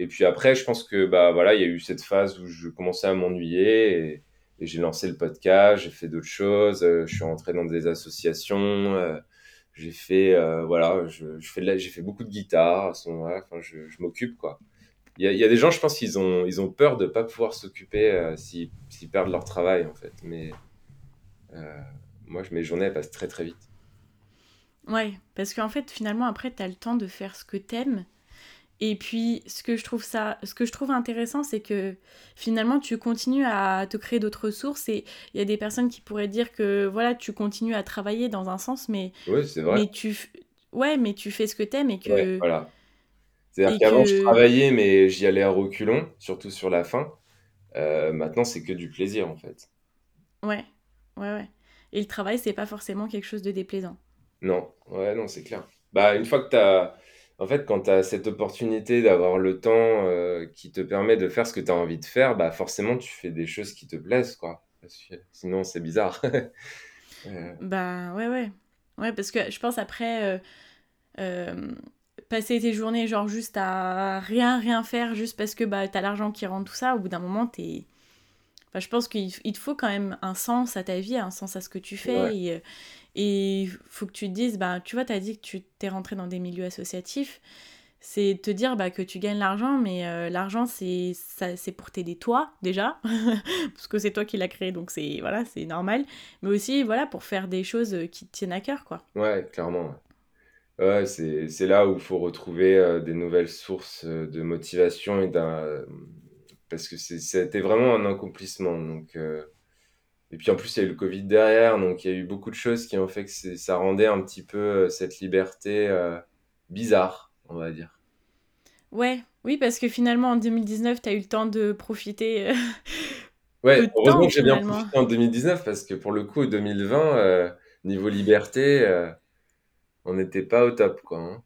Et puis après, je pense que bah voilà, il y a eu cette phase où je commençais à m'ennuyer et, j'ai lancé le podcast, j'ai fait d'autres choses, euh, je suis rentré dans des associations, euh, j'ai fait voilà, je, je fais j'ai fait beaucoup de guitare je, m'occupe quoi. Il y, a des gens, je pense qu'ils ont, ils ont peur de pas pouvoir s'occuper euh, s'ils, perdent leur travail, en fait. Mais euh, moi, mes journées, passent très, très vite. Ouais, parce qu'en fait, finalement, après, tu as le temps de faire ce que t'aimes. Et puis, ce que je trouve ça, ce que je trouve intéressant, c'est que finalement, tu continues à te créer d'autres ressources. Et il y a des personnes qui pourraient dire que voilà, tu continues à travailler dans un sens, mais oui, c'est vrai. Mais tu, ouais, mais tu fais ce que t'aimes et que voilà. C'est-à-dire qu'avant, je travaillais, mais j'y allais à reculons, surtout sur la fin. Euh, maintenant, c'est que du plaisir, en fait. Ouais, ouais, ouais. Et le travail, c'est pas forcément quelque chose de déplaisant. Non, ouais, non, c'est clair. Bah, une fois que tu as. En fait, quand tu as cette opportunité d'avoir le temps euh, qui te permet de faire ce que tu as envie de faire, bah, forcément, tu fais des choses qui te plaisent, quoi. sinon, c'est bizarre. *laughs* Euh. Bah, ouais, ouais. Ouais, parce que je pense après passer tes journées genre juste à rien rien faire juste parce que bah t'as l'argent qui rentre tout ça au bout d'un moment t'es enfin, je pense qu'il te faut quand même un sens à ta vie un sens à ce que tu fais et il faut que tu te dises bah tu vois t'as dit que tu t'es rentré dans des milieux associatifs c'est te dire bah, que tu gagnes l'argent, mais euh, l'argent c'est pour t'aider toi déjà, *laughs* parce que c'est toi qui l'as créé, donc c'est voilà normal, mais aussi voilà pour faire des choses qui te tiennent à cœur quoi. Ouais, clairement. Ouais, c'est, là où il faut retrouver euh, des nouvelles sources euh, de motivation et parce que c'était vraiment un accomplissement. Donc, euh, et puis en plus, il y a eu le Covid derrière, donc il y a eu beaucoup de choses qui ont fait que ça rendait un petit peu cette liberté bizarre, on va dire. Ouais, oui, parce que finalement en 2019, tu as eu le temps de profiter. *laughs* Ouais, heureusement que j'ai bien profité en 2019 parce que pour le coup, 2020, niveau liberté, on n'était pas au top, quoi. Hein.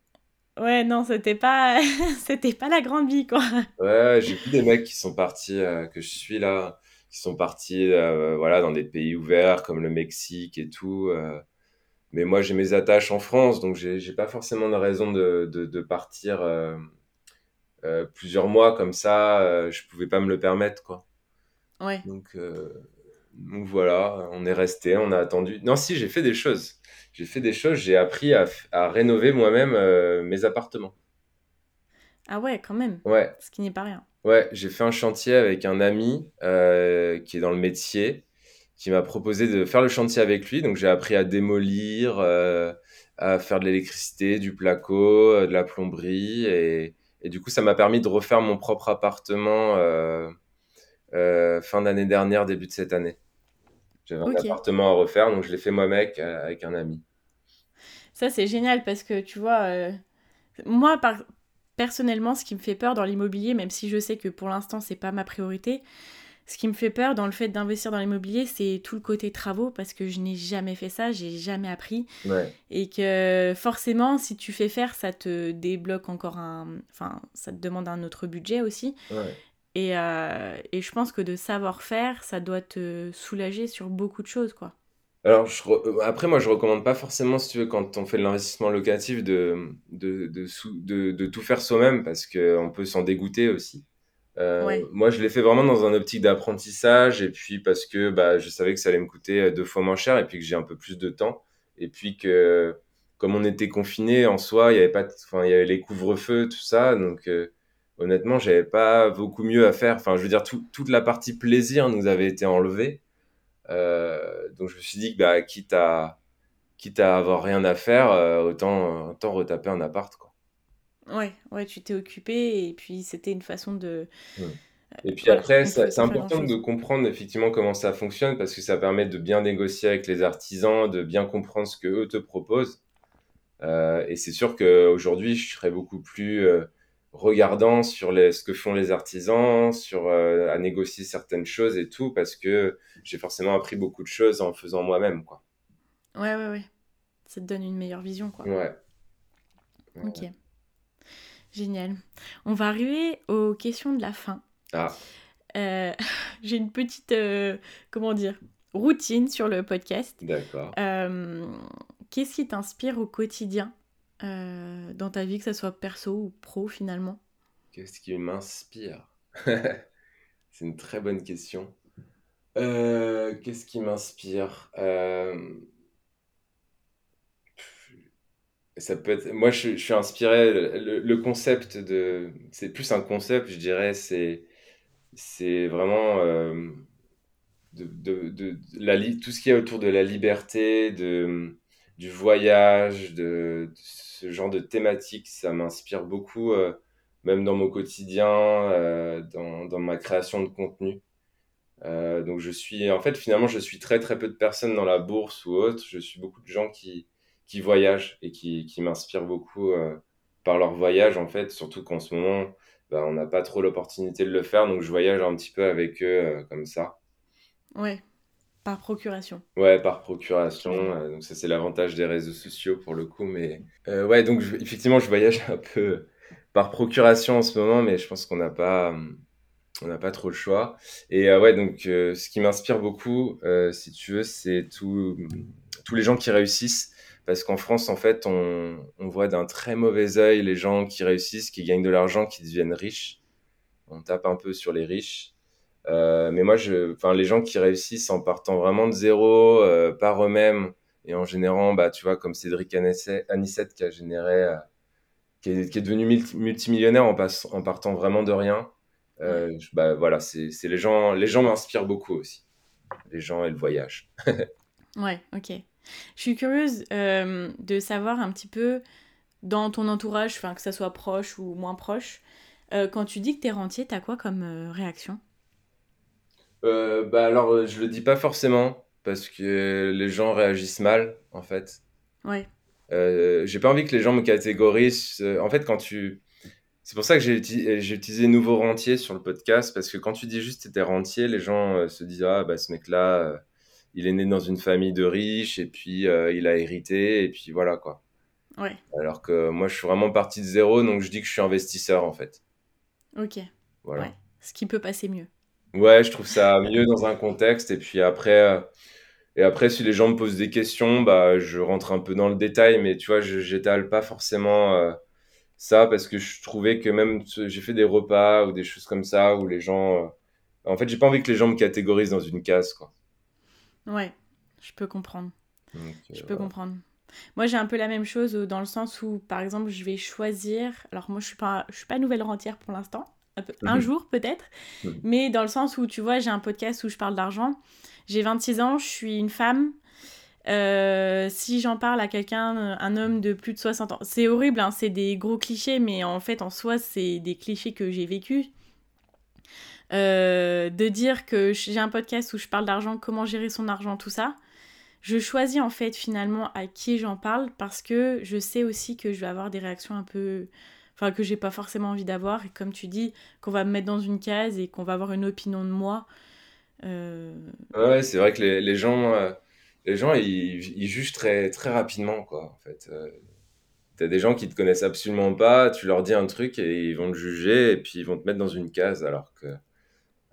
Ouais, non, c'était pas, *laughs* c'était pas la grande vie, quoi. Ouais, j'ai vu des mecs qui sont partis, euh, que je suis là, qui sont partis, euh, voilà, dans des pays ouverts comme le Mexique et tout. Euh. mais moi, j'ai mes attaches en France, donc j'ai, pas forcément de raison de, de, partir plusieurs mois comme ça. je pouvais pas me le permettre, quoi. Ouais. Donc, donc voilà, on est resté, on a attendu. Non, si, j'ai fait des choses j'ai fait des choses, j'ai appris à, à rénover moi-même euh, mes appartements. Ah ouais, quand même. Ouais. Ce qui n'est pas rien. Ouais, j'ai fait un chantier avec un ami euh, qui est dans le métier, qui m'a proposé de faire le chantier avec lui. Donc j'ai appris à démolir, euh, à faire de l'électricité, du placo, de la plomberie. Et, et du coup, ça m'a permis de refaire mon propre appartement fin d'année dernière, début de cette année. J'avais un appartement à refaire, donc je l'ai fait moi-même avec, un ami. Ça, c'est génial parce que tu vois, euh, moi, par... personnellement, ce qui me fait peur dans l'immobilier, même si je sais que pour l'instant, c'est pas ma priorité, ce qui me fait peur dans le fait d'investir dans l'immobilier, c'est tout le côté travaux parce que je n'ai jamais fait ça, j'ai jamais appris. Et que forcément, si tu fais faire, ça te débloque encore un. Enfin, ça te demande un autre budget aussi. Ouais. Et, euh, et, je pense que de savoir faire, ça doit te soulager sur beaucoup de choses, quoi. Alors, je euh, après, moi, je recommande pas forcément, si tu veux, quand on fait de l'investissement locatif, de, de, de, de, tout faire soi-même, parce qu'on peut s'en dégoûter aussi. Euh, moi, je l'ai fait vraiment dans un optique d'apprentissage, et puis parce que bah, je savais que ça allait me coûter deux fois moins cher, et puis que j'ai un peu plus de temps, et puis que, comme on était confiné en soi, il y avait pas, enfin, il y avait les couvre-feux, tout ça, donc honnêtement, j'avais pas beaucoup mieux à faire. Enfin, je veux dire, toute la partie plaisir nous avait été enlevée. Euh, donc, je me suis dit que, bah, quitte à, quitte à avoir rien à faire, euh, autant, autant retaper un appart, quoi. Ouais, ouais, tu t'es occupé et puis c'était une façon de. Mmh. Et puis après, c'est important de comprendre effectivement comment ça fonctionne parce que ça permet de bien négocier avec les artisans, de bien comprendre ce que eux te proposent. et c'est sûr qu'aujourd'hui, je serais beaucoup plus regardant sur les, ce que font les artisans, sur à négocier certaines choses et tout, parce que j'ai forcément appris beaucoup de choses en faisant moi-même, quoi. Ouais, ouais, ouais. Ça te donne une meilleure vision, quoi. Ouais. Ok. Génial. On va arriver aux questions de la fin. Ah. Euh, *laughs* j'ai une petite, euh, comment dire, routine sur le podcast. D'accord. Euh, qu'est-ce qui t'inspire au quotidien dans ta vie, que ce soit perso ou pro finalement? Qu'est-ce qui m'inspire? *laughs* C'est une très bonne question. Qu'est-ce qui m'inspire? Ça peut être moi je, suis inspiré le, concept de c'est plus un concept je dirais c'est c'est vraiment euh, de, de, de, la tout ce qui est autour de la liberté de du voyage de, ce genre de thématique ça m'inspire beaucoup euh, même dans mon quotidien euh, dans, dans, ma création de contenu. Donc je suis en fait finalement je suis très très peu de personnes dans la bourse ou autre. Je suis beaucoup de gens qui qui voyagent et qui, qui m'inspirent beaucoup euh, par leur voyage, en fait, surtout qu'en ce moment, bah, on n'a pas trop l'opportunité de le faire, donc je voyage un petit peu avec eux euh, comme ça. Ouais, par procuration. Ouais, par procuration. Euh, donc ça, c'est l'avantage des réseaux sociaux pour le coup. Mais ouais, donc effectivement, je voyage un peu par procuration en ce moment, mais je pense qu'on n'a pas, on n'a pas trop le choix. Et ouais, donc ce qui m'inspire beaucoup, si tu veux, c'est tous les gens qui réussissent parce qu'en France, en fait, on, on voit d'un très mauvais œil les gens qui réussissent, qui gagnent de l'argent, qui deviennent riches. On tape un peu sur les riches. Euh, mais moi, je, enfin, les gens qui réussissent en partant vraiment de zéro, euh, par eux-mêmes, et en générant, bah, tu vois, comme Cédric Anissette qui a généré, euh, qui, est, qui, est, devenu multimillionnaire en, passe, en partant vraiment de rien. Bah, voilà, c'est les gens, les gens m'inspirent beaucoup aussi. Les gens et le voyage. *laughs* ouais, ok. Je suis curieuse euh, de savoir un petit peu dans ton entourage, que ça soit proche ou moins proche, euh, quand tu dis que tu es rentier, tu as quoi comme euh, réaction? Bah alors, je le dis pas forcément parce que les gens réagissent mal en fait. Ouais. j'ai pas envie que les gens me catégorisent. En fait, quand tu. C'est pour ça que j'ai utilisé nouveau rentier sur le podcast parce que quand tu dis juste que tu rentier, les gens se disent Ah, bah ce mec-là il est né dans une famille de riches et puis euh, il a hérité et puis voilà quoi. Ouais. Alors que moi je suis vraiment parti de zéro donc je dis que je suis investisseur en fait. Ok. Voilà. Ce qui peut passer mieux. Ouais, je trouve ça mieux dans un contexte et puis après euh, et après si les gens me posent des questions bah je rentre un peu dans le détail mais tu vois je j'étale pas forcément euh, ça parce que je trouvais que même j'ai fait des repas ou des choses comme ça où les gens en fait j'ai pas envie que les gens me catégorisent dans une case quoi. Ouais, je peux comprendre. je peux comprendre. Moi, j'ai un peu la même chose dans le sens où, par exemple, je vais choisir. Alors, moi, je suis pas, je suis pas nouvelle rentière pour l'instant. Un, mhm. jour, peut-être. Mhm. Mais dans le sens où, tu vois, j'ai un podcast où je parle d'argent. J'ai 26 ans, je suis une femme. Euh, si j'en parle à quelqu'un, un homme de plus de 60 ans, c'est horrible, hein, c'est des gros clichés, mais en fait, en soi, c'est des clichés que j'ai vécu. Euh, de dire que j'ai un podcast où je parle d'argent, comment gérer son argent, tout ça. Je choisis en fait finalement à qui j'en parle parce que je sais aussi que je vais avoir des réactions un peu. Enfin, que j'ai pas forcément envie d'avoir. Et comme tu dis, qu'on va me mettre dans une case et qu'on va avoir une opinion de moi. Euh, ouais, c'est vrai que les, gens, euh, les gens ils, jugent très, très rapidement, quoi, en fait. T'as des gens qui te connaissent absolument pas, tu leur dis un truc et ils vont te juger et puis ils vont te mettre dans une case alors que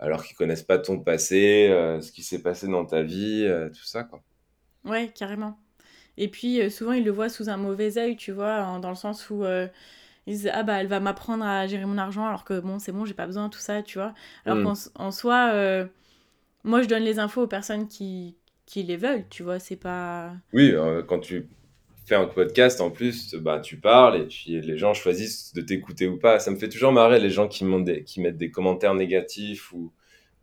alors qu'ils connaissent pas ton passé, euh, ce qui s'est passé dans ta vie, euh, tout ça, quoi. Ouais, carrément. Et puis, euh, souvent, ils le voient sous un mauvais œil, tu vois, dans le sens où ils disent Ah, bah, elle va m'apprendre à gérer mon argent, alors que bon, c'est bon, j'ai pas besoin de tout ça, tu vois. Alors mm. qu'en soi, moi, je donne les infos aux personnes qui, qui les veulent, tu vois, c'est pas. Oui, quand tu fais un podcast en plus, bah, tu parles et puis les gens choisissent de t'écouter ou pas. Ça me fait toujours marrer les gens qui, des, qui mettent des commentaires négatifs ou,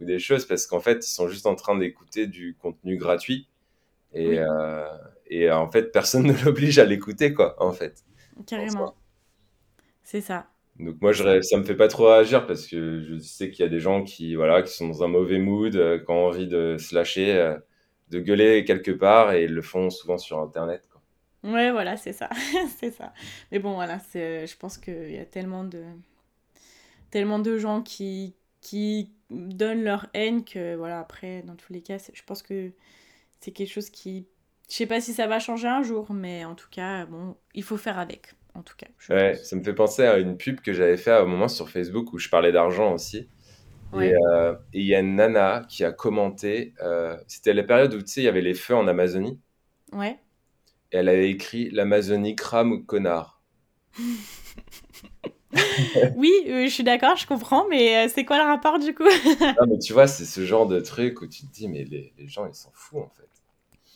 ou des choses parce qu'en fait, ils sont juste en train d'écouter du contenu gratuit. Et, euh, et en fait, personne ne *laughs* l'oblige à l'écouter, quoi, en fait. Carrément. C'est ça. Donc moi, je, ça me fait pas trop réagir parce que je sais qu'il y a des gens qui, voilà, qui sont dans un mauvais mood, euh, qui ont envie de se lâcher, euh, de gueuler quelque part et ils le font souvent sur Internet. Ouais, voilà, c'est ça. *laughs* c'est ça. Mais bon, voilà, c'est, je pense qu'il y a tellement de, tellement de gens qui, qui donnent leur haine que, voilà, après, dans tous les cas, je pense que c'est quelque chose qui. Je sais pas si ça va changer un jour, mais en tout cas, bon, il faut faire avec. En tout cas. ouais, ça me fait penser à une pub que j'avais fait à un moment sur Facebook où je parlais d'argent aussi. Euh, et il y a une nana qui a commenté. Euh, c'était la période où tu sais, il y avait les feux en Amazonie. Ouais. Et elle avait écrit L'Amazonie crame ou connard. *laughs* oui, euh, je suis d'accord, je comprends, mais c'est quoi le rapport du coup? *laughs* Non, mais tu vois, c'est ce genre de truc où tu te dis, mais les, les gens, ils s'en foutent en fait.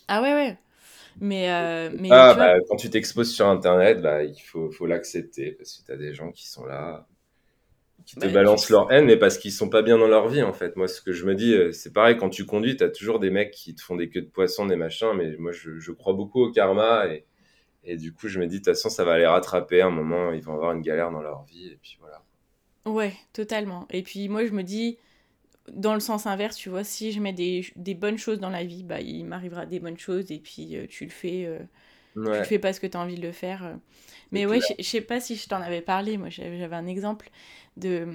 Ah ouais, ouais. Mais, mais ah, bah, quand tu t'exposes sur Internet, bah, il faut, faut l'accepter parce que tu as des gens qui sont là qui te balancent leur haine, mais parce qu'ils sont pas bien dans leur vie, en fait. Moi, ce que je me dis, euh, c'est pareil, quand tu conduis, tu as toujours des mecs qui te font des queues de poisson, des machins, mais moi, je, crois beaucoup au karma, et, et, du coup, je me dis, de toute façon, ça va les rattraper à un moment, ils vont avoir une galère dans leur vie, et puis voilà. Ouais, totalement. Et puis, moi, je me dis, dans le sens inverse, tu vois, si je mets des, des bonnes choses dans la vie, bah, il m'arrivera des bonnes choses, et puis euh, tu le fais. Euh, tu le fais parce que tu as envie de le faire. Mais ouais, je sais pas si je t'en avais parlé. Moi, j'avais un exemple de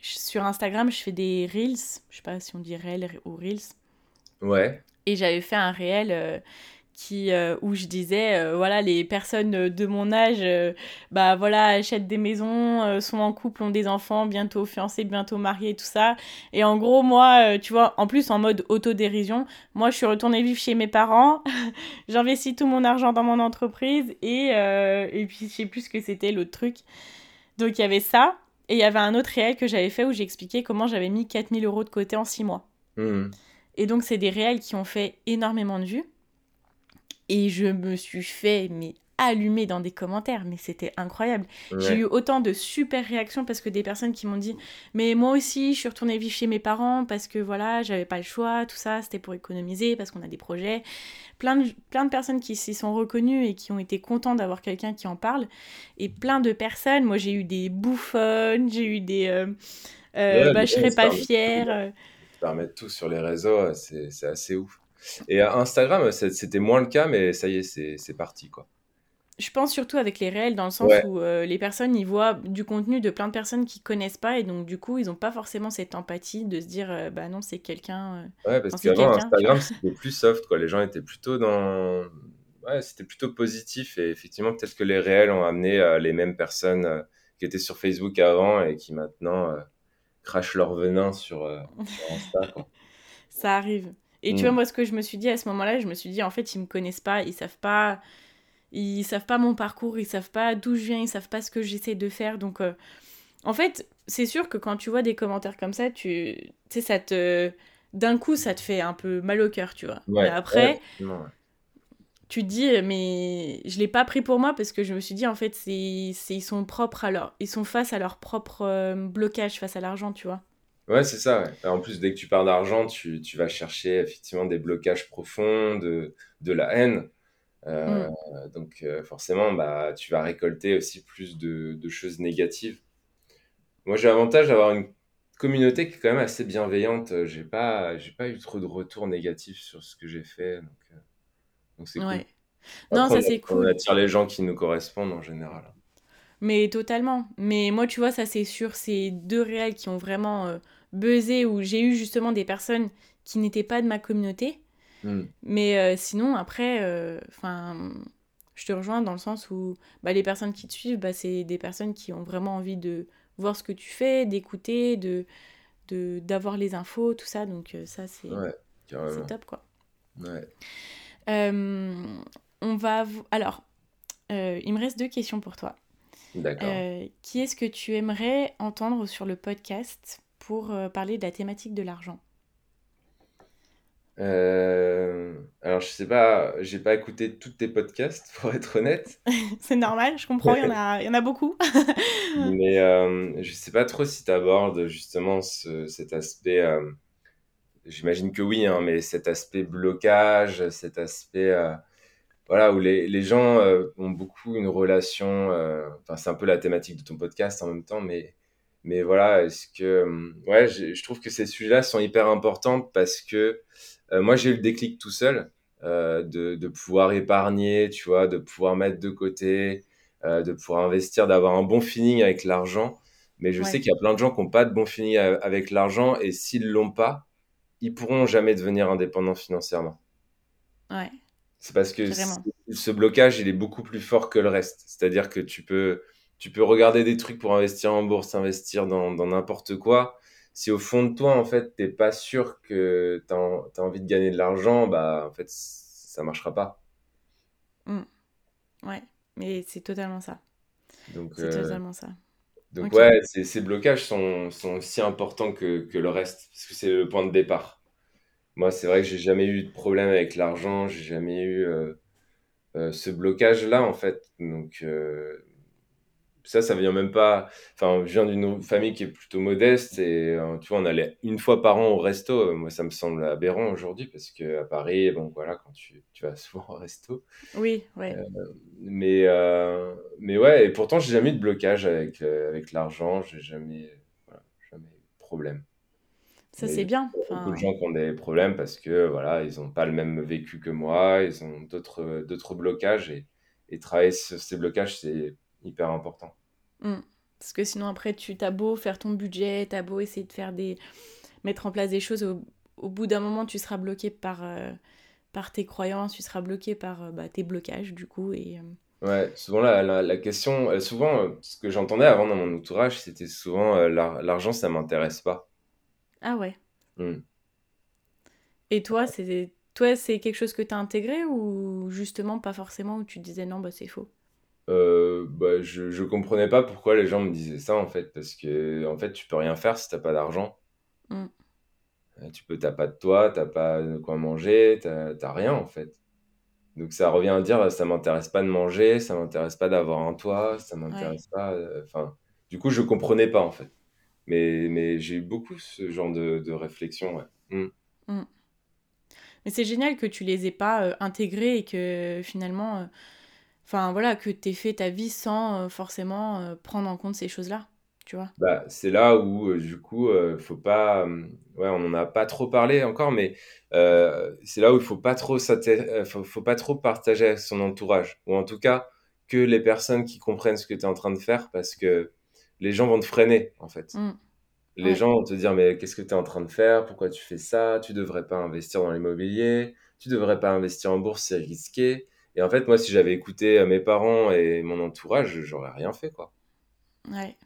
sur Instagram, je fais des reels, je sais pas si on dit réel ou reels. Ouais. Et j'avais fait un réel euh, qui euh, où je disais euh, voilà les personnes de mon âge bah voilà achètent des maisons, sont en couple, ont des enfants, bientôt fiancés, bientôt mariés tout ça. Et en gros moi tu vois en plus en mode autodérision, moi je suis retournée vivre chez mes parents, *laughs* j'investis tout mon argent dans mon entreprise et et puis je sais plus ce que c'était l'autre truc. Donc il y avait ça et il y avait un autre réel que j'avais fait où j'expliquais comment j'avais mis 4000 euros de côté en 6 mois. Hmm. Et donc, c'est des réels qui ont fait énormément de vues. Et je me suis fait, mais allumé dans des commentaires, mais c'était incroyable. J'ai eu autant de super réactions parce que des personnes qui m'ont dit Mais moi aussi, je suis retournée vivre chez mes parents parce que voilà, j'avais pas le choix, tout ça, c'était pour économiser, parce qu'on a des projets. Plein de, plein de personnes qui s'y sont reconnues et qui ont été contents d'avoir quelqu'un qui en parle. Et plein de personnes, moi j'ai eu des bouffonnes, j'ai eu des. Euh, euh, bah, je serais pas fière. Euh. Permettre tout sur les réseaux, c'est assez ouf. Et Instagram, c'était moins le cas, mais ça y est, c'est parti quoi je pense surtout avec les réels, dans le sens où euh, les personnes y voient du contenu de plein de personnes qui connaissent pas, et donc du coup, ils n'ont pas forcément cette empathie de se dire, euh, bah non, c'est quelqu'un. Euh, ouais, parce qu'avant, Instagram, *laughs* c'était plus soft, quoi. Les gens étaient plutôt dans. Ouais, c'était plutôt positif, et effectivement, peut-être que les réels ont amené les mêmes personnes qui étaient sur Facebook avant et qui maintenant crachent leur venin sur, Insta, Ça arrive. Et tu vois, mm. moi, ce que je me suis dit à ce moment-là, je me suis dit, en fait, ils me connaissent pas, ils savent pas ils savent pas mon parcours, ils savent pas d'où je viens, ils savent pas ce que j'essaie de faire. Donc, euh, en fait, c'est sûr que quand tu vois des commentaires comme ça, tu sais, ça te. D'un coup, ça te fait un peu mal au cœur, tu vois. Ouais, après, tu te dis, mais je l'ai pas pris pour moi parce que je me suis dit, en fait, c'est ils sont propres à leur. Ils sont face à leur propre euh, blocage face à l'argent, tu vois. Ouais, c'est ça. En plus, dès que tu parles d'argent, tu, tu, vas chercher effectivement des blocages profonds, de, de la haine. Euh, mm. Donc euh, forcément, bah, tu vas récolter aussi plus de, choses négatives. Moi, j'ai l'avantage d'avoir une communauté qui est quand même assez bienveillante. J'ai pas, j'ai pas eu trop de retours négatifs sur ce que j'ai fait, donc euh, donc c'est cool. non, ça c'est cool. On attire les gens qui nous correspondent en général. Mais totalement. Mais moi, tu vois, ça c'est sûr, ces deux réels qui ont vraiment buzzé, où j'ai eu justement des personnes qui n'étaient pas de ma communauté, Mm. Mais euh, sinon, après, euh, je te rejoins dans le sens où bah, les personnes qui te suivent, bah, c'est des personnes qui ont vraiment envie de voir ce que tu fais, d'écouter, de d'avoir les infos, tout ça. Donc euh, ça, c'est top, quoi. Ouais. on va... Alors, il me reste deux questions pour toi. D'accord. qui est-ce que tu aimerais entendre sur le podcast pour parler de la thématique de l'argent euh, alors, je sais pas, j'ai pas écouté tous tes podcasts, *laughs* pour être honnête. *laughs* c'est normal, je comprends, il y en a, y en a beaucoup. *laughs* Mais euh, je sais pas trop si tu abordes justement cet aspect. Euh, j'imagine que oui, hein, mais cet aspect blocage, cet aspect. voilà, où les, les gens ont beaucoup une relation. Enfin, c'est un peu la thématique de ton podcast en même temps, mais mais voilà, est-ce que. Ouais, je, trouve que ces sujets-là sont hyper importants parce que euh, moi, j'ai eu le déclic tout seul. de, de, pouvoir épargner, tu vois, de pouvoir mettre de côté, de pouvoir investir, d'avoir un bon feeling avec l'argent. Mais je sais qu'il y a plein de gens qui n'ont pas de bon feeling avec l'argent et s'ils l'ont pas, ils pourront jamais devenir indépendants financièrement. Ouais. C'est parce que ce blocage, il est beaucoup plus fort que le reste. C'est-à-dire que tu peux, tu peux regarder des trucs pour investir en bourse, investir dans n'importe quoi. Si au fond de toi, en fait, t'es pas sûr que tu as, envie de gagner de l'argent, bah, en fait, ça marchera pas. Mmh. Ouais, mais c'est totalement ça. C'est euh, totalement ça. Donc, ouais, ces, blocages sont, sont aussi importants que, que le reste, parce que c'est le point de départ. Moi, c'est vrai que j'ai jamais eu de problème avec l'argent, j'ai jamais eu euh, euh, ce blocage-là, en fait. Donc, ça, ça vient même pas. Enfin, je viens d'une famille qui est plutôt modeste et tu vois, on allait une fois par an au resto. Moi, ça me semble aberrant aujourd'hui parce qu'à Paris, bon, voilà, quand tu, tu vas *laughs* souvent au resto. Oui, ouais. mais, mais ouais, et pourtant, j'ai jamais eu de blocage avec, avec l'argent, j'ai jamais, voilà, jamais eu de problème. Ça, c'est bien. Beaucoup de gens qui ont des problèmes parce que voilà, ils n'ont pas le même vécu que moi, ils ont d'autres, d'autres blocages et, et travailler sur ces blocages, c'est hyper important. Mmh. Parce que sinon, après, tu as beau faire ton budget, tu as beau essayer de faire des... mettre en place des choses, au, bout d'un moment, tu seras bloqué par, euh, par tes croyances, tu seras bloqué par euh, bah, tes blocages, du coup. Et, euh, Ouais, souvent la, la, la question, souvent ce que j'entendais avant dans mon entourage, c'était souvent l'argent, ça m'intéresse pas. Ah ouais. Mmh. Et toi, c'est toi c'est quelque chose que tu as intégré ou justement pas forcément où tu disais non bah c'est faux? Euh, bah, je, je comprenais pas pourquoi les gens me disaient ça en fait parce que en fait tu peux rien faire si t'as pas d'argent. Mmh. Euh, tu peux t'as pas de toit, t'as pas de quoi manger, t'as rien en fait. Donc ça revient à dire ça m'intéresse pas de manger, ça m'intéresse pas d'avoir un toit, ça m'intéresse pas. Euh, enfin, du coup je comprenais pas en fait. Mais, mais j'ai eu beaucoup ce genre de, de réflexion. Ouais. Mmh. Mmh. Mais c'est génial que tu les aies pas euh, intégrés et que finalement, enfin voilà, que tu aies fait ta vie sans euh, forcément prendre en compte ces choses-là. Tu vois bah, c'est là où, du coup, faut pas. ouais, on n'en a pas trop parlé encore, mais c'est là où il faut pas trop faut, faut pas trop partager avec son entourage. Ou en tout cas, que les personnes qui comprennent ce que tu es en train de faire, parce que les gens vont te freiner, en fait. Mmh. Les gens vont te dire, mais qu'est-ce que tu es en train de faire? Pourquoi tu fais ça? Tu devrais pas investir dans l'immobilier. Tu devrais pas investir en bourse, c'est risqué. Et en fait, moi, si j'avais écouté euh, mes parents et mon entourage, j'aurais rien fait, quoi. Ouais.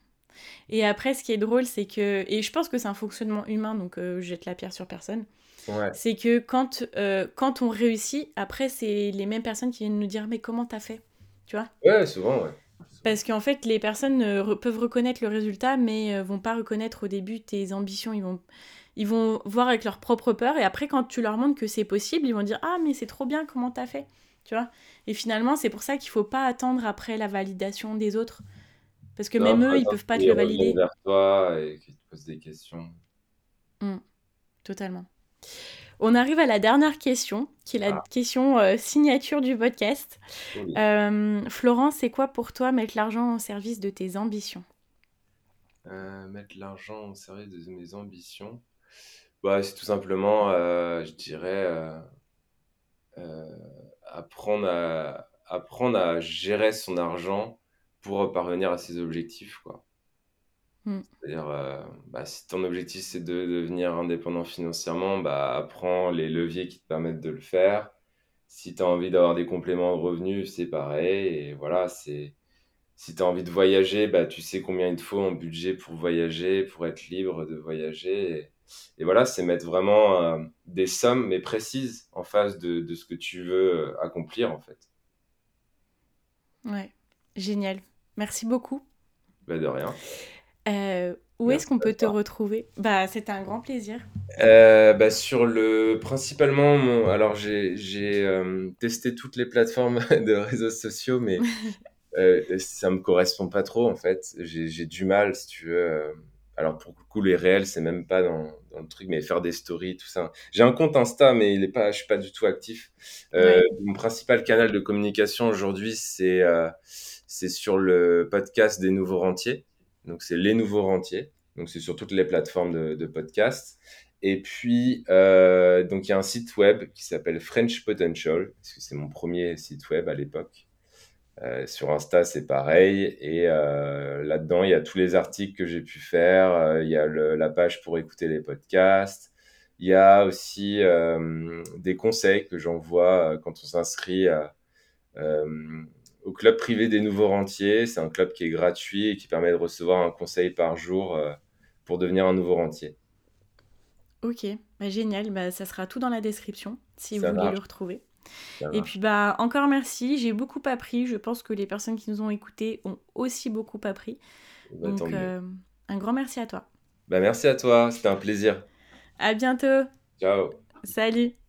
Et après, ce qui est drôle, c'est que, et je pense que c'est un fonctionnement humain, donc euh, je jette la pierre sur personne. Ouais. C'est que quand, euh, quand on réussit, après, c'est les mêmes personnes qui viennent nous dire, mais comment t'as fait? Tu vois? Ouais, souvent, ouais. Parce qu'en fait, les personnes peuvent reconnaître le résultat, mais vont pas reconnaître au début tes ambitions. Ils vont, ils vont voir avec leur propre peur, et après, quand tu leur montres que c'est possible, ils vont dire Ah, mais c'est trop bien, comment t'as fait? Tu vois Et finalement, c'est pour ça qu'il faut pas attendre après la validation des autres. Parce que même eux, ils peuvent pas te le valider. vers toi et qu'ils te posent des questions. Mmh. totalement. On arrive à la dernière question, qui est la ah. question euh, signature du podcast. Euh, Florence, c'est quoi pour toi mettre l'argent au service de tes ambitions? Euh, Mettre l'argent au service de mes ambitions? Bah, C'est tout simplement, je dirais, apprendre, à, apprendre à gérer son argent pour parvenir à ses objectifs. Quoi. Hmm. C'est-à-dire, euh, bah, si ton objectif c'est de devenir indépendant financièrement, bah, apprends les leviers qui te permettent de le faire. Si tu as envie d'avoir des compléments de revenus, c'est pareil. Et voilà, c'est. Si tu as envie de voyager, bah, tu sais combien il te faut en budget pour voyager, pour être libre de voyager. Et, voilà, c'est mettre vraiment euh, des sommes, mais précises, en face de, de, ce que tu veux euh, accomplir, en fait. Ouais, génial. Merci beaucoup. Bah, de rien. Euh, où est-ce qu'on peut te retrouver? Bah, c'était un grand plaisir. Euh, bah, sur le principalement, alors j'ai euh, testé toutes les plateformes *laughs* de réseaux sociaux, mais *laughs* ça me correspond pas trop en fait. J'ai du mal, si tu veux. Alors pour le coup, les réels, c'est même pas dans, dans, le truc, mais faire des stories, tout ça. J'ai un compte Insta, mais il est pas, je suis pas du tout actif. Mon principal canal de communication aujourd'hui, c'est c'est sur le podcast des Nouveaux Rentiers. Donc, c'est Les Nouveaux Rentiers. Donc, c'est sur toutes les plateformes de, de podcast. Et puis, euh, donc il y a un site web qui s'appelle French Potential, parce que c'est mon premier site web à l'époque. Euh, sur Insta, c'est pareil. Et euh, là-dedans, il y a tous les articles que j'ai pu faire. il y a la page pour écouter les podcasts. Il y a aussi des conseils que j'envoie quand on s'inscrit au club privé des nouveaux rentiers. C'est un club qui est gratuit et qui permet de recevoir un conseil par jour pour devenir un nouveau rentier. Ok, bah, génial. Bah, ça sera tout dans la description si vous voulez le retrouver. Et puis bah encore merci, j'ai beaucoup appris. Je pense que les personnes qui nous ont écoutés ont aussi beaucoup appris. Bah, Donc euh, un grand merci à toi. Bah merci à toi, c'était un plaisir. À bientôt. Ciao. Salut.